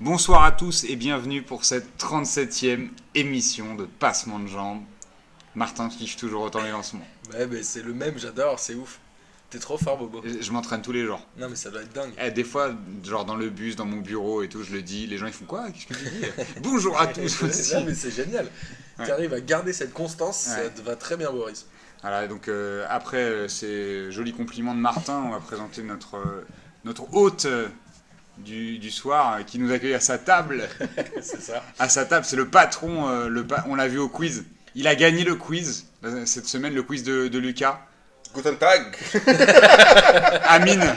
Bonsoir à tous et bienvenue pour cette 37e émission de Passement de Jambes. Martin kiffe toujours autant les lancements. Ouais, mais c'est le même, j'adore, c'est ouf. T'es trop fort, Bobo. Je je m'entraîne tous les jours. Non, mais ça doit être dingue. Eh, des fois, genre dans le bus, dans mon bureau et tout, je le dis, les gens ils font quoi? Qu'est-ce que tu dis? Bonjour à tous aussi. non, mais c'est génial. Ouais. Tu arrives à garder cette constance, Ouais. ça te va très bien, Boris. Voilà, donc euh, après euh, ces jolis compliments de Martin, on va présenter notre, euh, notre hôte du, du soir euh, qui nous accueille à sa table. c'est ça. À sa table, c'est le patron, euh, le pa- on l'a vu au quiz. Il a gagné le quiz euh, cette semaine, le quiz de, de Lucas. Guten Tag, Amine.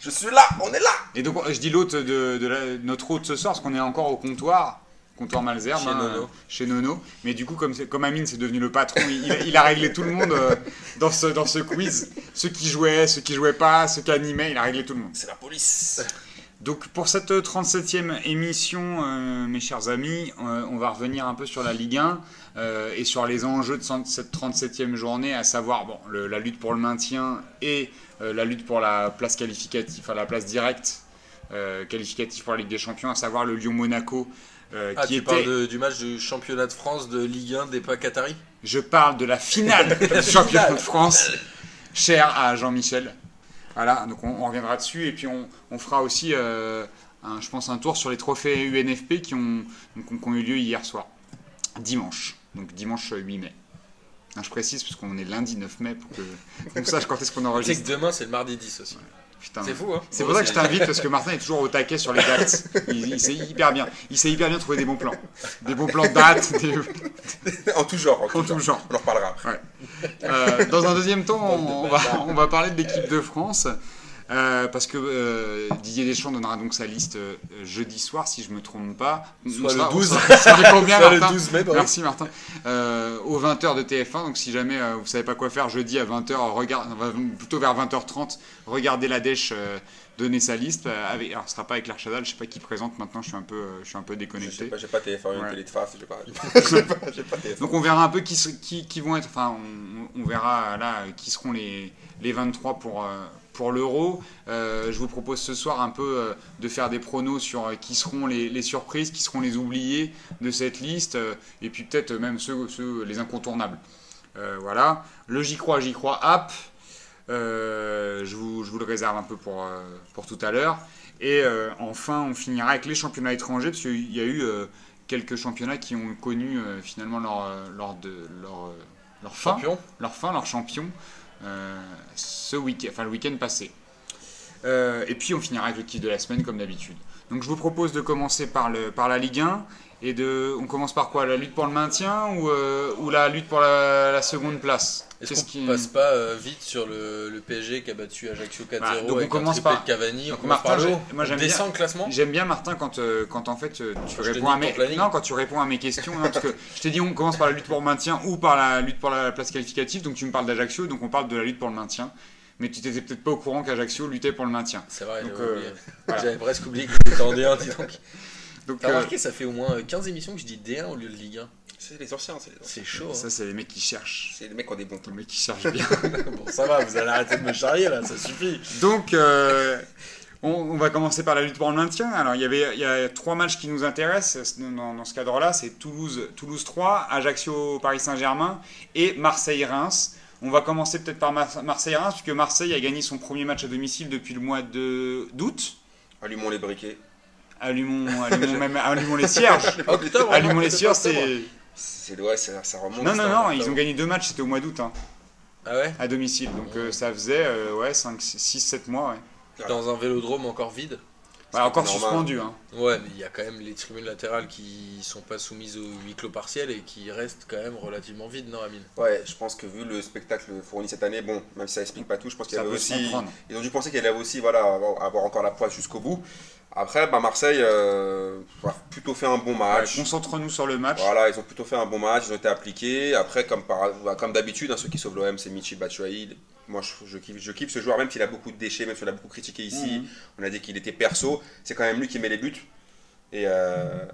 je suis là, on est là Et donc je dis l'hôte de, de la- notre hôte ce soir parce qu'on est encore au comptoir. Comptoir Malzerbe, Chez hein, Nono. euh, chez Nono. Mais du coup, comme, Amine c'est devenu le patron, il, il a- il a réglé tout le monde euh, dans, ce, dans ce quiz. Ceux qui jouaient, ceux qui jouaient pas, ceux qui animaient, il a réglé tout le monde. C'est la police Donc pour cette 37e émission, euh, mes chers amis, euh, on va revenir un peu sur la Ligue 1 euh, et sur les enjeux de cette 37e journée, à savoir bon, le- la lutte pour le maintien et euh, la lutte pour la place qualificative, enfin la place directe euh, qualificative pour la Ligue des Champions, à savoir le Lyon-Monaco. Euh, Ah, qui tu était, parles de- du match du championnat de France de Ligue 1 des pas Qataris je parle de la finale du championnat de France, chère à Jean-Michel. Voilà, donc on, on reviendra dessus et puis on, on fera aussi, euh, un- je pense, un tour sur les trophées UNFP qui ont, donc, qui ont eu lieu hier soir, dimanche, donc dimanche 8 mai. Ah, je précise parce qu'on est lundi 9 mai pour que qu'on sache quand est-ce qu'on enregistre. que demain, c'est le mardi 10 aussi. C'est fou, hein C'est pour ça que je t'invite parce que Martin est toujours au taquet sur les dates. Il, il sait hyper bien. Il sait hyper bien trouver des bons plans. Des bons plans de dates, des- En tout genre, en tout, en tout genre. On en reparlera après. Euh, dans un deuxième temps, on, on va, on va parler de l'équipe de France. Euh, parce que euh, Didier Deschamps donnera donc sa liste euh, jeudi soir, si je me trompe pas. Soit On le sera- on 12. sera- ça fait combien, Soit le Martin 12 mai, Boris. Merci Martin. Euh, aux 20h de TF1, donc si jamais euh, vous savez pas quoi faire jeudi à 20h, regarde, enfin, plutôt vers 20h30, regardez la Dèche euh, donner sa liste. euh, avec, alors ce sera pas avec L'Archadal, je sais pas qui présente maintenant, je suis un peu, euh, je suis un peu Je sais déconnecté. pas, j'ai pas TF1, une Ouais. télé de face, j'ai pas, j'ai pas, j'ai pas TF1. Donc on verra un peu qui, qui, qui vont être, enfin on, on verra là qui seront les, les 23 pour, euh, pour l'euro. Euh, je vous propose ce soir un peu euh, de faire des pronos sur euh, qui seront les, les surprises, qui seront les oubliés de cette liste, et puis peut-être même ceux, ceux- les incontournables. Voilà. Le J'y crois, J'y crois app, euh, je, vous, je vous le réserve un peu pour, euh, pour tout à l'heure. Et euh, enfin, on finira avec les championnats étrangers, parce qu'il y a eu quelques championnats qui ont connu finalement leur, leur, de, leur, leur fin, Champion leur fin, leur champion, ce week enfin, le week-end passé. Euh, et puis on finira avec le kiff de la semaine comme d'habitude. Donc je vous propose de commencer par, le, par la Ligue 1. Et de, on commence par quoi? La lutte pour le maintien ou, euh, la lutte pour la seconde place? Est-ce qu'on qui- passe pas euh, vite sur le, le PSG qui a battu Ajaccio 4-0 Bah, donc on commence par- Cavani donc On Martin, moi, j'aime bien- le classement? J'aime bien Martin quand, euh, quand en fait euh, tu réponds à mes non quand tu réponds à mes questions non, parce que je t'ai dit on commence par la lutte pour le maintien ou par la lutte pour la place qualificative donc tu me parles d'Ajaccio donc on parle de la lutte pour le maintien. Mais tu t'étais peut-être pas au courant qu'Ajaccio luttait pour le maintien. C'est vrai, Donc, j'avais voilà. Presque oublié que c'était en D1, dis donc. donc T'as euh, remarqué, ça fait au moins 15 émissions que je dis D1 au lieu de Ligue 1. C'est les anciens, c'est les anciens. C'est chaud. ça c'est les mecs qui cherchent C'est les mecs qui ont des bons les plans. mecs qui cherchent bien hein. bon, ça va, vous allez arrêter de me charrier là, ça suffit. donc euh, on, on va commencer par la lutte pour le maintien. Alors, il y avait il y a trois matchs qui nous intéressent dans, dans ce cadre-là. C'est Toulouse, Toulouse 3, Ajaccio, Paris Saint-Germain et Marseille-Reims. On va commencer peut-être par Mar- Marseille-Reims, puisque Marseille a gagné son premier match à domicile depuis le mois de- d'août. Allumons les briquets. Allumons, allumons, même, allumons les cierges. Octobre, Allumons non, les cierges, c'est. C'est ouais, ça, ça remonte. Non, non, non, ils ont gagné deux matchs, c'était au mois d'août, hein, Ah ouais? À domicile. Donc euh, ça faisait euh, ouais, 5, 6, 7 mois. Ouais. Dans un vélodrome encore vide? Bah, encore normal. suspendu. Hein. Ouais, mais il y a quand même les tribunes latérales qui sont pas soumises au huis clos partiel et qui restent quand même relativement vides, non, Amine? Ouais, je pense que vu le spectacle fourni cette année, bon, même si ça explique pas tout, je pense qu'il y avait aussi. comprendre. Ils ont dû penser qu'il allait aussi voilà, avoir avoir encore la poisse jusqu'au bout. Après, bah, Marseille euh, a plutôt fait un bon Ouais, match. Concentre-nous sur le match. Voilà, ils ont plutôt fait un bon match, ils ont été appliqués. Après, comme, par, bah, comme d'habitude, hein, ceux qui sauvent l'OM, c'est Michi Batshuayi. Moi, je, je, kiffe, je kiffe ce joueur, même s'il a beaucoup de déchets, même si on l'a beaucoup critiqué ici. Mhm. On a dit qu'il était perso. C'est quand même lui qui met les buts. Et, euh,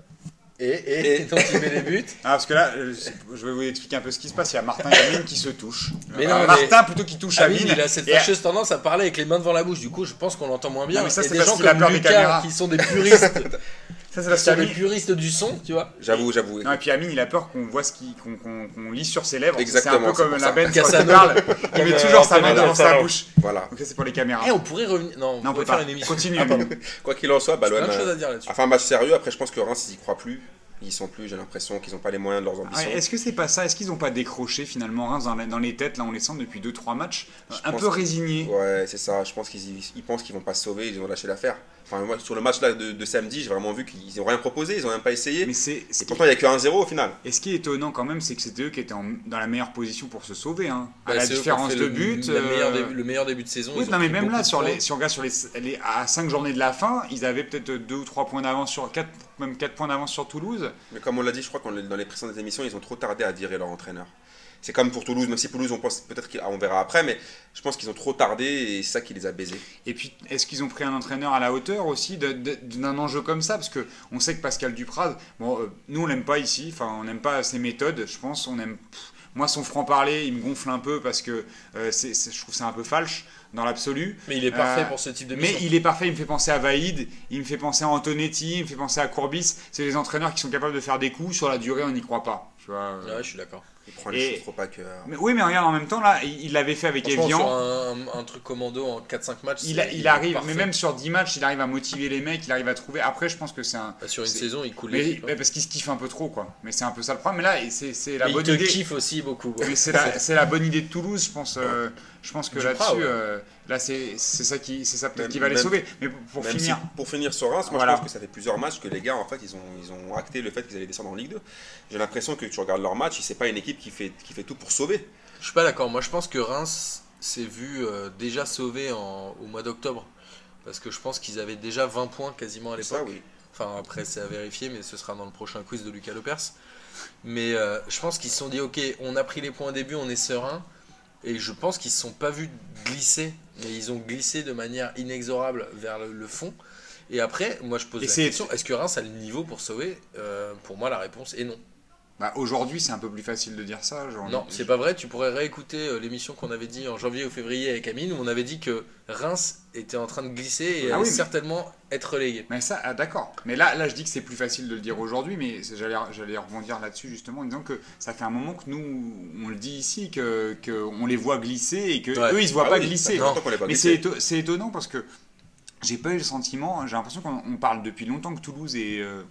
Et, et, Et- donc il met les buts. Ah, parce que là, euh, je vais vous expliquer un peu ce qui se passe. Il y a Martin et Amine qui se touchent. Mais Euh, non, mais- Martin plutôt qui touche Amine, Amine. il a cette Et- fâcheuse tendance à parler avec les mains devant la bouche. Du coup, je pense qu'on l'entend moins bien. Non, mais ça, c'est des parce gens a comme des Lucas, caméras. qui sont des puristes, Ça, c'est la qui sont des Amine. puristes du son, tu vois. J'avoue, j'avoue. Non, et puis Amine, il a peur qu'on voit ce qui, qu'on, qu'on- qu'on lit sur ses lèvres. Exactement, C'est un peu c'est comme pour la ça. Ben quand il parle. Il met Comme, toujours euh, sa main devant sa bouche. Voilà. Donc ça, c'est pour les caméras. Eh, on pourrait revenir. Non, on, non, on pourrait peut faire pas. une émission. Continue. Amine. Quoi qu'il en soit, bah, Plein l'OM de choses a à dire là-dessus. a fait un match sérieux. Après, je pense que Reims, ils y croient plus. Ils sont plus, j'ai l'impression qu'ils n'ont pas les moyens de leurs ambitions. Est-ce que c'est pas ça? Est-ce qu'ils n'ont pas décroché finalement Reims dans, la- dans les têtes Là, on les sent depuis 2-3 matchs. Un peu résignés? Ouais, c'est ça. Je pense qu'ils ils pensent qu'ils vont pas se sauver. Ils ont lâché l'affaire. Enfin, moi, sur le match là de, de samedi, j'ai vraiment vu qu'ils n'ont rien proposé. Ils ont même pas essayé. Mais c'est pourtant, il n'y a que 1-0 au final. et ce qui est étonnant quand même, c'est que c'était eux qui étaient en- dans la meilleure position pour se sauver. Hein. Bah, à la qui ont différence de le- but. la euh, début- le meilleur début de saison. Oui, ils non, mais même là, sur les, si on regarde sur les, les- à 5 journées de la fin, ils avaient peut-être 2 ou 3 points d'avance sur 4, même 4 points d'avance sur Toulouse. Mais comme on l'a dit, je crois qu'on dans les précédentes émissions, ils ont trop tardé à virer leur entraîneur. C'est comme pour Toulouse, même si Toulouse, on pense peut-être qu'on verra après, mais je pense qu'ils ont trop tardé et c'est ça qui les a baisés. Et puis, est-ce qu'ils ont pris un entraîneur à la hauteur aussi d'un enjeu comme ça? Parce que on sait que Pascal Dupraz, bon, euh, nous on l'aime pas ici, enfin on n'aime pas ses méthodes, je pense. On aime, pff, moi son franc-parler, il me gonfle un peu parce que euh, je trouve que c'est un peu falche dans l'absolu. Mais il est parfait Euh, pour ce type de Mais mission. il est parfait, il me fait penser à Vaïd, il me fait penser à Antonetti, il me fait penser à Courbis. C'est des entraîneurs qui sont capables de faire des coups, sur la durée on n'y croit pas. Tu vois, euh. Ouais, je suis d'accord. Il prend les Et- choses trop à cœur. Mais- oui, mais regarde, en même temps, là, il il l'avait fait avec Evian. sur un, un truc commando en 4-5 matchs, Il, a- il arrive, mais même sur 10 matchs, il arrive à motiver les mecs, il arrive à trouver. Après, je pense que c'est un. Bah, sur une saison, il coule Mais, mais parce qu'il se kiffe un peu trop, quoi. Mais c'est un peu ça le problème. Mais là, c'est la Mais il bonne te idée. kiffe aussi beaucoup. quoi. Mais c'est la, c'est la bonne idée de Toulouse, je pense. euh, je pense que là-dessus, ouais. euh, là, c'est c'est ça qui, c'est ça peut-être qui va les sauver. Mais pour, finir, si, pour finir sur Reims, moi Voilà. je pense que ça fait plusieurs matchs que les gars, en fait, ils ont, ils ont acté le fait qu'ils allaient descendre en Ligue 2. J'ai l'impression que tu regardes leur match, c'est pas une équipe qui fait, qui fait tout pour sauver. Je suis pas d'accord. Moi, je pense que Reims s'est vu euh, déjà sauvé en- au mois d'octobre. Parce que je pense qu'ils avaient déjà 20 points quasiment à Ça, l'époque. oui. Enfin, après, c'est à vérifier, mais ce sera dans le prochain quiz de Lucas Lepers. Mais euh, je pense qu'ils se sont dit, ok, on a pris les points au début, on est serein. Et je pense qu'ils ne se sont pas vus glisser, mais ils ont glissé de manière inexorable vers le, le fond. Et après, moi je pose Et la question, est-ce que Reims a le niveau pour sauver? Euh, Pour moi, la réponse est non. Bah, aujourd'hui, c'est un peu plus facile de dire ça. genre- Non, c'est pas vrai. Tu pourrais réécouter euh, l'émission qu'on avait dit en janvier ou février avec Amine où on avait dit que Reims était en train de glisser et Ah allait oui, mais- certainement être relégué. Mais ça, ah, d'accord. Mais là, là, je dis que c'est plus facile de le dire aujourd'hui, mais j'allais, j'allais rebondir là-dessus justement en disant que ça fait un moment que nous, on le dit ici, que, que on les voit glisser et que Ouais. eux, ils se voient Ah pas oui, glisser. qu'on voit Mais c'est, éto- c'est étonnant parce que j'ai pas eu le sentiment. J'ai l'impression qu'on on parle depuis longtemps que Toulouse est euh,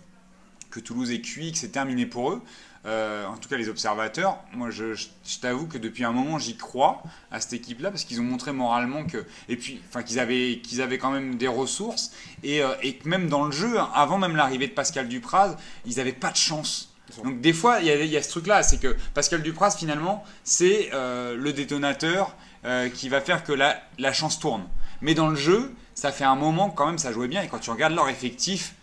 que Toulouse est cuit, que c'est terminé pour eux. Euh, en tout cas, les observateurs. Moi, je, je- je t'avoue que depuis un moment, j'y crois à cette équipe-là parce qu'ils ont montré moralement que et puis, enfin, qu'ils avaient qu'ils avaient quand même des ressources et, euh, et que même dans le jeu, hein, avant même l'arrivée de Pascal Dupraz, ils avaient pas de chance. Donc des fois, il y, a- il y a ce truc-là, c'est que Pascal Dupraz, finalement, c'est euh, le détonateur euh, qui va faire que la, la chance tourne. Mais dans le jeu, ça fait un moment quand même, ça jouait bien. Et quand tu regardes leur effectif,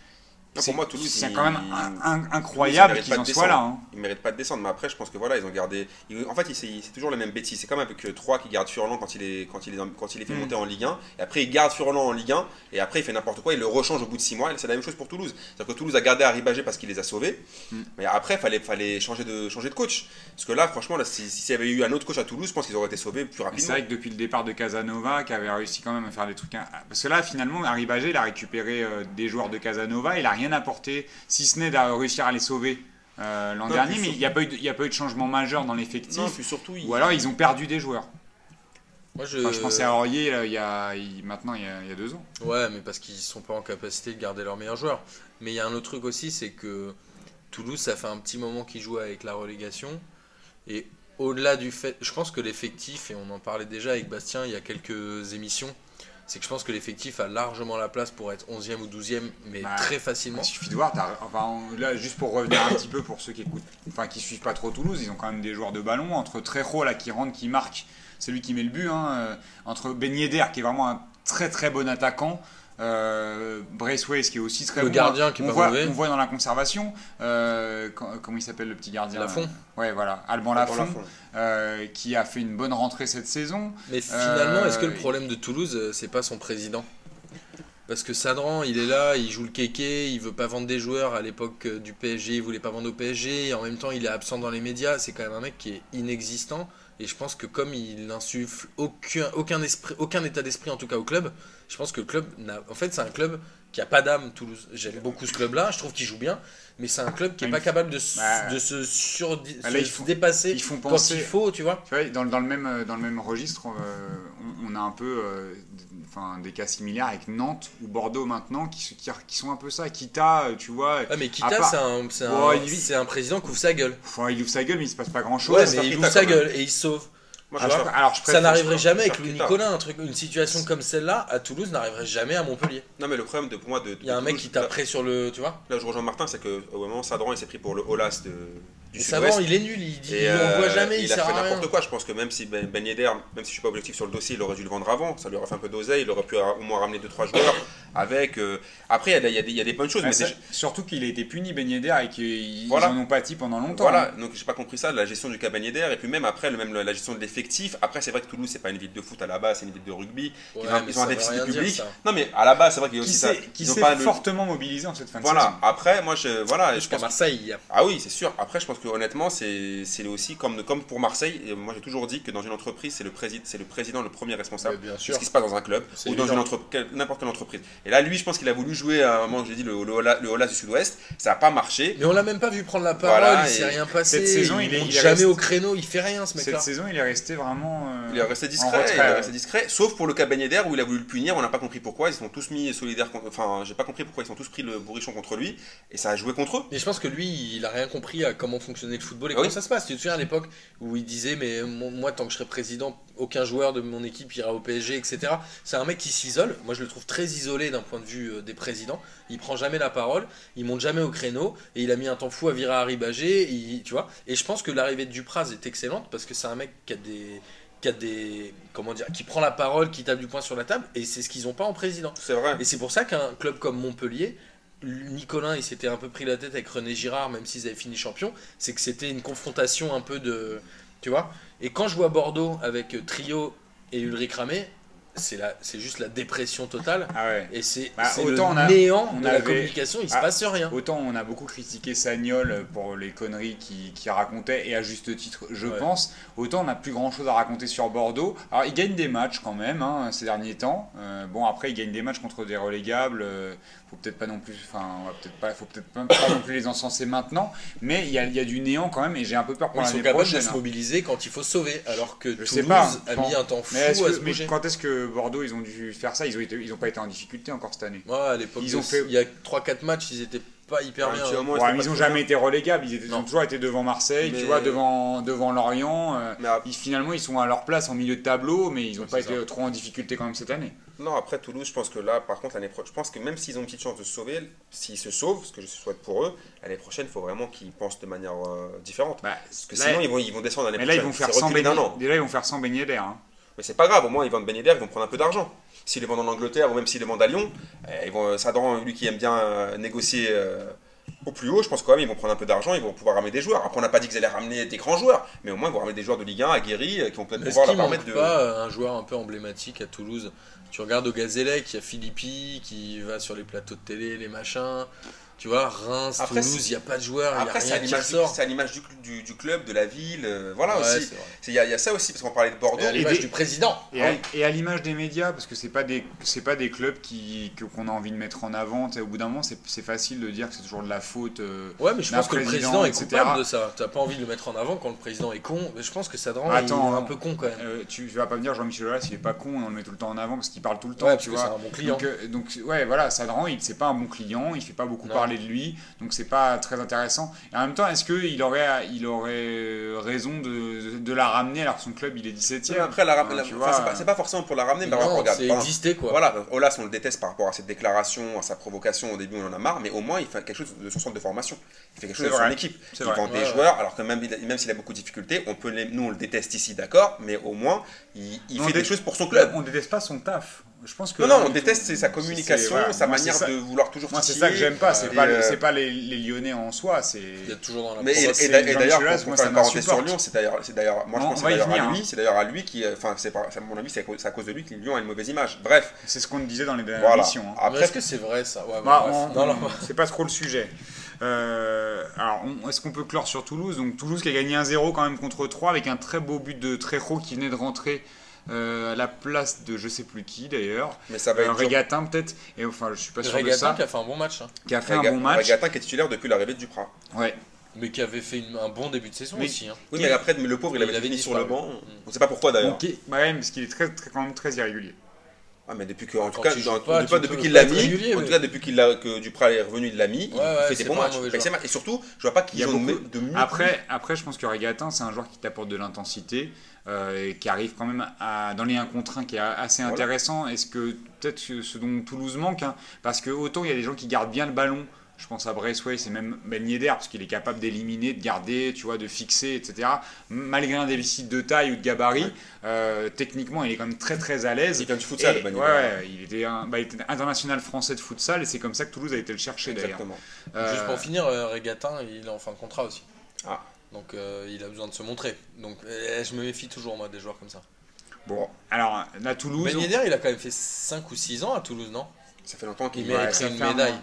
Non, c'est pour moi, Toulouse, c'est quand même un- un- incroyable ils méritent qu'ils pas en de soient là. descendre. hein. Ils méritent pas de descendre, mais après, je pense que voilà, ils ont gardé. ils- En fait, c'est toujours les mêmes bêtises. C'est comme avec 3 qui garde Furlan quand il est quand il est quand il est fait Mm. monter en Ligue 1, et après il garde Furlan en Ligue 1, et après il fait n'importe quoi, il le rechange au bout de 6 mois. C'est la même chose pour Toulouse. C'est-à-dire que Toulouse a gardé Arribagé parce qu'il les a sauvés, Mm. mais après fallait fallait changer de changer de coach. Parce que là, franchement, là, si- s'il y avait eu un autre coach à Toulouse, je pense qu'ils auraient été sauvés plus rapidement. c'est vrai que depuis le départ de Casanova, qui avait réussi quand même à faire des trucs. Parce que là, finalement, Arribagé, il a récupéré euh, des joueurs de Casanova, il a rien apporté, si ce n'est de réussir à les sauver euh, l'an Non, dernier, mais il n'y a, pas eu de- il y a pas eu de changement majeur dans l'effectif. Non, puis surtout, il- Ou alors ils ont perdu des joueurs. Moi, je... Enfin, je pensais à Aurier là, il y a, il- maintenant il y, a, il y a deux ans. Ouais, mais parce qu'ils sont pas en capacité de garder leurs meilleurs joueurs. Mais il y a un autre truc aussi, c'est que Toulouse, ça fait un petit moment qu'ils jouent avec la relégation. Et au-delà du fait, je pense que l'effectif, et on en parlait déjà avec Bastien il y a quelques émissions, c'est que je pense que l'effectif a largement la place pour être 11e ou 12e, mais Bah, très facilement. Il suffit de voir, enfin, là, juste pour revenir un petit peu pour ceux qui écoutent, enfin qui suivent pas trop Toulouse, ils ont quand même des joueurs de ballon entre Trejo là qui rentre, qui marque, c'est lui qui met le but, hein, euh, entre Ben Yedder qui est vraiment un très très bon attaquant. Euh, Braithwaite qui est aussi très Le bon. gardien qui est on pas voit, mauvais. on voit dans la conservation euh, quand- comment il s'appelle le petit gardien? Lafont. euh, ouais voilà Alban Lafont, Lafont. euh, qui a fait une bonne rentrée cette saison Mais finalement, Euh, est-ce que le problème de Toulouse, euh, c'est pas son président? Parce que Sadran, il est là, il joue le kéké, il veut pas vendre des joueurs. À l'époque euh, du PSG, il voulait pas vendre au PSG. Et en même temps, il est absent dans les médias. C'est quand même un mec qui est inexistant. Et je pense que comme il n'insuffle aucun, aucun, esprit, aucun état d'esprit, en tout cas au club, je pense que le club n'a. En fait, c'est un club qui a pas d'âme, Toulouse. J'aime beaucoup ce club-là, je trouve qu'il joue bien. Mais c'est un club qui est Ah, pas capable de, se- Bah, de se, sur, bah là, se ils font- dépasser ils font quand penser- il faut, tu vois. Tu vois, dans, dans le même, euh, dans le même registre, euh, on, on a un peu euh, enfin, des cas similaires avec Nantes ou Bordeaux maintenant qui, qui, qui sont un peu ça. Kita, euh, tu vois, Ouais, mais Kita, part- c'est un, c'est un, Ouais, il- un président qui ouvre sa gueule. enfin, il ouvre sa gueule mais il se passe pas grand chose. Ouais, mais il ouvre sa gueule et il sauve. Moi, Ah, je je- préfère- alors, Ça n'arriverait jamais avec Louis Kita. Nicolas, un truc, une situation comme celle-là, à Toulouse n'arriverait jamais à Montpellier. Non, mais le problème de, pour moi de. Il y a un mec qui taperait sur le. Tu vois Là, je rejoins Martin, c'est qu'au moment, Sadran, il s'est pris pour le Olas de, du. Savant, il est nul, il dit Et, on euh, voit jamais, il, il a sert fait n'importe quoi. Je pense que même si Ben, ben Yedder, même si je suis pas objectif sur le dossier, il aurait dû le vendre avant. Ça lui aurait fait un peu d'oseille. Il aurait pu au moins ramener 2-3 joueurs avec. euh, Après, il y a des- il y, a des- il y a des bonnes choses. Ah, mais ça- surtout qu'il a été puni Ben Yedder et qu'ils Voilà. en ont pâti pendant longtemps. Voilà, hein. donc j'ai pas compris ça, la gestion du cas Ben Yedder, et puis même après, le, même la gestion de l'effectif. Après, c'est vrai que Toulouse, c'est pas une ville de foot à la base, c'est une ville de rugby. Ouais, ils ont, ils un déficit de public. non, mais à la base, c'est vrai qu'il y a aussi ça. qui s'est fortement mobilisé en cette fin de Voilà, saison. après, moi, je, voilà, pense Marseille. Ah oui, c'est sûr. Après, je pense que honnêtement, c'est aussi comme, comme pour Marseille. Et moi, j'ai toujours dit que dans une entreprise, c'est le, président, c'est le président le premier responsable de ce qui se passe dans un club ou dans une entre- n'importe quelle entreprise. Et là, lui, je pense qu'il a voulu jouer à un moment, j'ai dit, le, le, Ola- le Olas du Sud-Ouest. Ça n'a pas marché. Mais on l'a même pas vu prendre la parole, Voilà, il s'est rien passé. cette saison, il est- il est jamais au créneau, il fait rien ce Cette mec-là. saison, il est resté vraiment. euh, Il est resté discret, retrait, il est resté discret, sauf pour le cas Yedder où il a voulu le punir, on n'a pas compris pourquoi, ils se sont tous mis solidaires contre, enfin, j'ai pas compris pourquoi ils sont tous pris le bourrichon contre lui, et ça a joué contre eux. Mais je pense que lui, il a rien compris à comment fonctionnait le football et Ah comment ça se passe. Tu te souviens à l'époque où il disait, mais moi, tant que je serai président, aucun joueur de mon équipe ira au PSG, etc. C'est un mec qui s'isole. Moi, je le trouve très isolé d'un point de vue euh, des présidents. Il prend jamais la parole, il monte jamais au créneau, et il a mis un temps fou à virer Harry Bagé, il- tu vois. Et je pense que l'arrivée de Dupraz est excellente parce que c'est un mec qui a des qui a des comment dire qui prend la parole qui tape du poing sur la table et c'est ce qu'ils ont pas en président C'est vrai. et c'est pour ça qu'un club comme Montpellier, Nicolas, il s'était un peu pris la tête avec René Girard, même s'ils avaient fini champion, c'est que c'était une confrontation un peu de. Tu vois Et quand je vois Bordeaux avec Trio et Ulrich Ramé, c'est la- c'est juste la dépression totale. Ah ouais. Et c'est Bah, autant le on a- néant on de la communication, il se Ah, passe rien. Autant on a beaucoup critiqué Sagnol pour les conneries qu'il racontait, et à juste titre, je Ouais. pense, autant on n'a plus grand chose à raconter sur Bordeaux. Alors, il gagne des matchs quand même hein, ces derniers temps. Euh, bon, après, il gagne des matchs contre des relégables. euh, faut peut-être pas non plus, enfin, peut-être pas, faut peut-être pas, pas non plus les encenser maintenant, mais il y a, il y a du néant quand même, et j'ai un peu peur pour Ils sont l'année capables de prochaine. se hein. mobiliser quand il faut sauver, alors que Je Toulouse sais pas, a mis un temps fou Mais, est-ce à que- se mais bouger. quand est-ce que Bordeaux ils ont dû faire ça Ils ont été, ils ont pas été en difficulté encore cette année. Ouais, à l'époque, Ils ont fait- il y a 3-4 matchs, ils étaient pas hyper bien. hein. moment, Ouais, mais pas ils ont très jamais bien. été relégables, ils, étaient- ils ont toujours été devant Marseille, Mais- tu vois, devant, devant Lorient. euh, Mais ap- ils- finalement, ils sont à leur place en milieu de tableau, mais ils n'ont Ouais, pas été trop en difficulté quand même cette année. Non, après Toulouse, je pense que là, par contre, l'année prochaine, je pense que même s'ils ont une petite chance de se sauver, s'ils se sauvent, ce que je souhaite pour eux, l'année prochaine, il faut vraiment qu'ils pensent de manière euh, différente. Bah, Parce que là- sinon, ils vont, ils vont descendre l'année mais là, prochaine. ils vont faire C'est 100 reculé beignets d'un an. Déjà, ils vont faire 100 beignets d'air. hein. Mais c'est pas grave, au moins, ils vendent Ben Yedder, ils vont prendre un peu d'argent. S'ils les vendent en Angleterre ou même s'ils les vendent à Lyon, eh, ils vont, Sadran, lui qui aime bien euh, négocier euh, au plus haut, je pense quand même ils vont prendre un peu d'argent, ils vont pouvoir ramener des joueurs. Après, on n'a pas dit qu'ils allaient ramener des grands joueurs, mais au moins, ils vont ramener des joueurs de Ligue 1 aguerris euh, qui vont peut-être pouvoir leur permettre de. pas un joueur un peu emblématique à Toulouse? Tu regardes au Gazélec, il y a Philippi qui va sur les plateaux de télé, les machins. Tu vois, Reims, Après, Toulouse, il n'y a pas de joueur, il n'y a Après, c'est à l'image du, ressort. c'est à l'image du, du- du club, de la ville, euh, voilà Ouais, aussi. Il y, a- il y a ça aussi, parce qu'on parlait de Bordeaux. Et à l'image des- du président. Et, à, oui. et à l'image des médias, parce que c'est pas des pas des clubs qui que- qu'on a envie de mettre en avant. tu Au bout d'un moment, c'est c'est facile de dire que c'est toujours de la faute. euh, Ouais, mais je pense que le président, est etc. coupable de ça. T'as pas envie de le mettre en avant quand le président est con. Mais je pense que Sadran Attends, il est un peu con quand même. euh, tu vas pas me dire Jean-Michel Aulas, il est pas con, on le met tout le temps en avant parce qu'il parle tout le temps. Ouais, parce tu que vois. c'est un bon client. Donc, euh, donc, ouais, voilà, Sadran, il c'est pas un bon client, il fait pas beaucoup Non. Parler de lui, donc c'est pas très intéressant. Et en même temps, est-ce qu'il aurait, il aurait euh, raison de, de la ramener alors que son club il est 17 Mais e Après, la, ramener- tu enfin, vois, c'est pas, c'est pas forcément pour la ramener, mais alors, Non, regarde. c'est par- existé quoi. Voilà, Olas, on le déteste par rapport à cette déclaration, à sa provocation. Au début, on en a marre, mais au moins, il fait quelque chose de son centre de formation. Il fait quelque chose C'est de son équipe. C'est Il vrai. vend des Ouais, joueurs, alors que même, même s'il a beaucoup de difficultés, on peut les- nous, on le déteste ici, d'accord, mais au moins, il, fait dé- des choses pour son club. On déteste pas son taf. Je pense que Non, non, on déteste sa communication, voilà, sa manière de vouloir toujours Moi, c'est ça que j'aime pas. C'est pas, euh, pas les, les Lyonnais en soi. C'est D'être toujours dans la Mais et, provoque. et et d'ailleurs, pour, faire une parenthèse sur. Lyon, c'est d'ailleurs, c'est d'ailleurs, moi je pense c'est y d'ailleurs à lui, c'est d'ailleurs à lui qui, euh, enfin, c'est à mon avis, c'est à cause, c'est à cause de lui que Lyon a une mauvaise image. Bref, c'est ce qu'on disait dans les dernières voilà. émissions. hein. Après, est-ce que c'est vrai ça? Bah, c'est pas trop le sujet. Euh, alors, est-ce qu'on peut clore sur Toulouse? Donc, Toulouse qui a gagné 1-0 quand même contre 3 avec un très beau but de Trejo qui venait de rentrer euh, à la place de je sais plus qui d'ailleurs. mais ça va Un être. Régatin peut-être. Et enfin, je suis pas sûr de Regatin ça. qui a fait un bon match, hein. Qui a fait Réga- un bon match. Régatin qui est titulaire depuis l'arrivée de Duprat. Ouais. mais qui avait fait une- un bon début de saison Mais- aussi. hein. Oui, mais après, mais le pauvre, il Il avait, fini sur le banc. Mm. On sait pas pourquoi d'ailleurs. Qui- bah ouais, parce qu'il est très, très- quand même très irrégulier. Ah, mais depuis que, en tout cas, depuis- qu'il l'a mis, régulier, en mais- tout cas, depuis qu'il que Duprat est revenu, il l'a mis, il Ouais, ouais, fait des bons matchs. Et surtout, je vois pas Il qu'ils y a beaucoup- mieux- de mieux. Après, après, je pense que Regatin, c'est un joueur qui t'apporte de l'intensité, euh, et qui arrive quand même à, dans les 1 contre 1 qui est assez Voilà. intéressant. Est-ce que peut-être que ce dont Toulouse manque, hein, parce que autant il y a des gens qui gardent bien le ballon. Je pense à Braceway, c'est même Ben Yedder, parce qu'il est capable d'éliminer, de garder, tu vois, de fixer, etc. Malgré un déficit de taille ou de gabarit, Ouais. euh, techniquement, il est quand même très très à l'aise. Il vient du futsal, Et- Ben ouais, Yedder. ouais, il était, un- bah, il était international français de futsal, et c'est comme ça que Toulouse a été le chercher d'ailleurs. Exactement. Euh, Juste pour finir, euh, Regatin, il est en fin de contrat aussi. Ah. Donc euh, il a besoin de se montrer. Donc euh, je me méfie toujours moi des joueurs comme ça. Bon, alors, à Toulouse. Ben Yedder, il a quand même fait 5 ou 6 ans à Toulouse, non? Ça fait longtemps qu'il mériterait une médaille.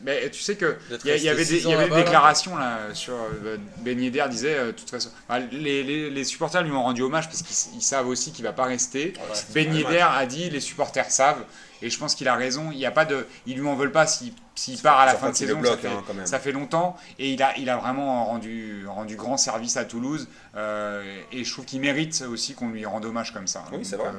Mais tu sais que il y, avait des, y avait des là. déclarations là sur euh, Ben Yedder disait euh, de toute façon les, les- les supporters lui ont rendu hommage parce qu'ils ils savent aussi qu'il va pas rester. Ouais, Ben mal. Yedder a dit les supporters savent et je pense qu'il a raison. Il y a pas de ils lui en veulent pas s'il s'il part à la fin de saison. ça, bloque, fait, hein, quand même. ça fait longtemps et il a il a vraiment rendu rendu grand service à Toulouse euh, et je trouve qu'il mérite aussi qu'on lui rende hommage comme ça. Oui, c'est vrai. euh,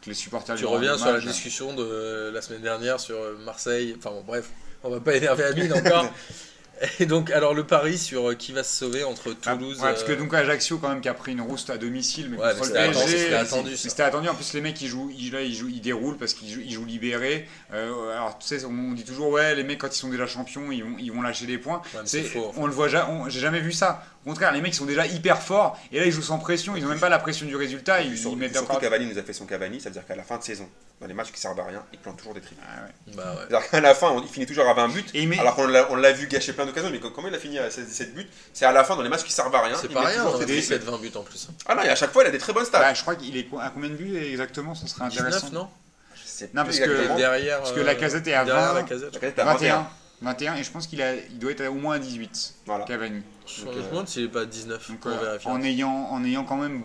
que les supporters Tu lui rendent reviens sur la hommage. discussion de la semaine dernière sur Marseille. Enfin bon, bref, on va pas énerver Amine encore. Et donc, alors le pari sur euh, qui va se sauver entre Ah, Toulouse. ouais, parce que euh, donc Ajaccio quand même qui a pris une rouste à domicile, mais Ouais, contre mais le c'était PSG, attendu, c'était attendu, c'était. En plus les mecs ils jouent, ils, là, ils jouent, ils déroulent parce qu'ils jouent, ils jouent libérés. Euh, alors tu sais, on dit toujours ouais les mecs quand ils sont déjà champions ils vont, ils vont lâcher des points. Ouais, C'est- faux. on le voit, ja- on- j'ai jamais vu ça. Au contraire, les mecs ils sont déjà hyper forts et là ils jouent sans pression, ils ont même pas la pression du résultat, ils, Sur- ils mettent Surtout. Cavani nous a fait son Cavani, ça veut dire qu'à la fin de saison, dans les matchs qui servent à rien, il plante toujours des triples. Ah ouais. Bah ouais. C'est-à-dire qu'à la fin, on- il finit toujours à 20 buts, Et met- alors qu'on l'a on vu gâcher plein d'occasions, mais comment il a fini à 16-17 buts C'est à la fin, dans les matchs qui servent à rien. C'est il pas rien, hein, des triples. 17-20 buts en plus. Ah non, et à chaque fois, il a des très bonnes stats. Bah, je crois qu'il est à combien de buts exactement, ça serait intéressant. 19, non Je sais Non, parce que-. Derrière. parce que la Casette est à derrière 20, la casette. La Casette est à 21. 21 et je pense qu'il a, il doit être à au moins à 18. Voilà. Cavani. Je me demande s'il est pas à 19. Donc, on euh, en, ayant, en ayant quand même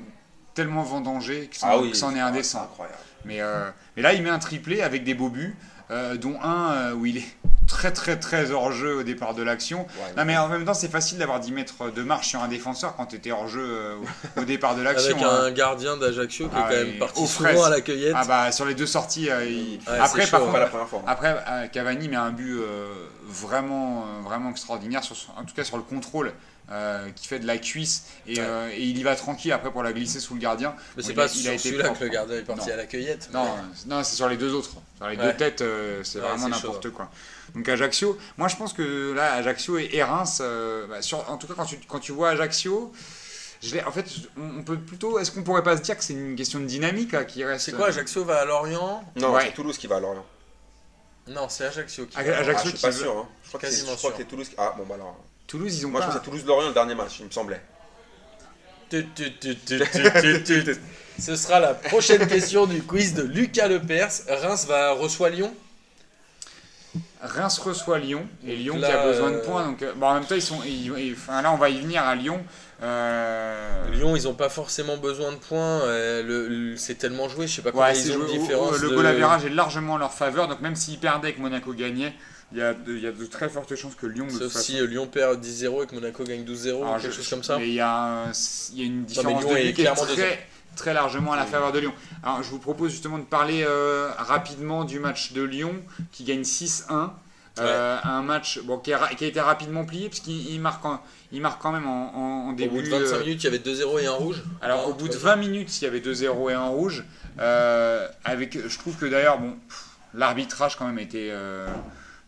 tellement vendangé que c'en Ah oui, est c'est indécent. incroyable. Mais, euh, mais là, il met un triplé avec des beaux buts, euh, dont un euh, où il est très très très hors jeu au départ de l'action. Ouais, Non, mais en même temps, c'est facile d'avoir 10 mètres de marche sur un défenseur quand tu étais hors jeu euh, au, départ de l'action. Avec hein. un gardien d'Ajaccio qui Ah, est quand et même parti souvent à la cueillette. Ah bah sur les deux sorties, il- Ouais, après par chaud, contre, pas la première fois. hein. après Cavani met un but vraiment vraiment extraordinaire, sur, en tout cas sur le contrôle. Euh, qui fait de la cuisse et, Ouais. euh, et il y va tranquille après pour la glisser sous le gardien. Mais Bon, c'est pas a- il a sur été celui-là propre. que le gardien est parti Non. à la cueillette. Non, mais- euh, non c'est sur les deux autres. Sur les Ouais. deux têtes, euh, c'est Ouais, vraiment c'est n'importe chaud. quoi. Donc Ajaccio, moi je pense que là, Ajaccio et, et Reims, euh, bah, sur- en tout cas quand tu, quand tu vois Ajaccio, je en fait, on, peut plutôt. Est-ce qu'on pourrait pas se dire que c'est une question de dynamique là, qui reste C'est quoi Ajaccio va à Lorient Non, Ouais. c'est Toulouse qui va à Lorient. Non, c'est Ajaccio qui Aj- va. à Ajaccio Ah, je suis qui pas veut- sûr. Hein. Je crois que c'est Quasiment je crois sûr. que c'est Toulouse. qui- Ah bon, bah alors. Toulouse, ils ont Moi, je pas. pense que c'est Toulouse-Lorient le dernier match, il me semblait. Tu, tu, tu, tu, tu, tu, tu. Ce sera la prochaine question du quiz de Lucas Lepers. Reims va reçoit Lyon? Reims reçoit Lyon et Lyon Là, qui a besoin de euh, points. Donc, euh, bon, en même temps, ils sont. ils- ils- enfin, là, on va y venir à Lyon. Euh, Lyon, ils ont pas forcément besoin de points. le- le- c'est tellement joué, je sais pas combien Ouais, ils ont de joué- différence. le de- goal average est largement en leur faveur. Donc, même s'ils perdaient et que Monaco gagnait, il y a de, il y a de très fortes chances que Lyon. Sauf façon- si euh, Lyon perd 10-0 et que Monaco gagne 12-0 ou Alors, quelque je- chose comme ça. Mais il y a, un- il y a une différence de but qui est très, très largement à la faveur de Lyon. Alors, je vous propose justement de parler euh, rapidement du match de Lyon qui gagne 6-1. Euh, un match bon, qui, a, ra- qui a été rapidement plié parce qu'il il marque, en- il marque quand même en, en- en Au début. bout de 25 euh, minutes, il y avait 2-0 et un rouge. alors, au bout de ouais. 20 minutes, il y avait 2-0 et un rouge. Euh, avec, je trouve que d'ailleurs, bon, l'arbitrage quand même était.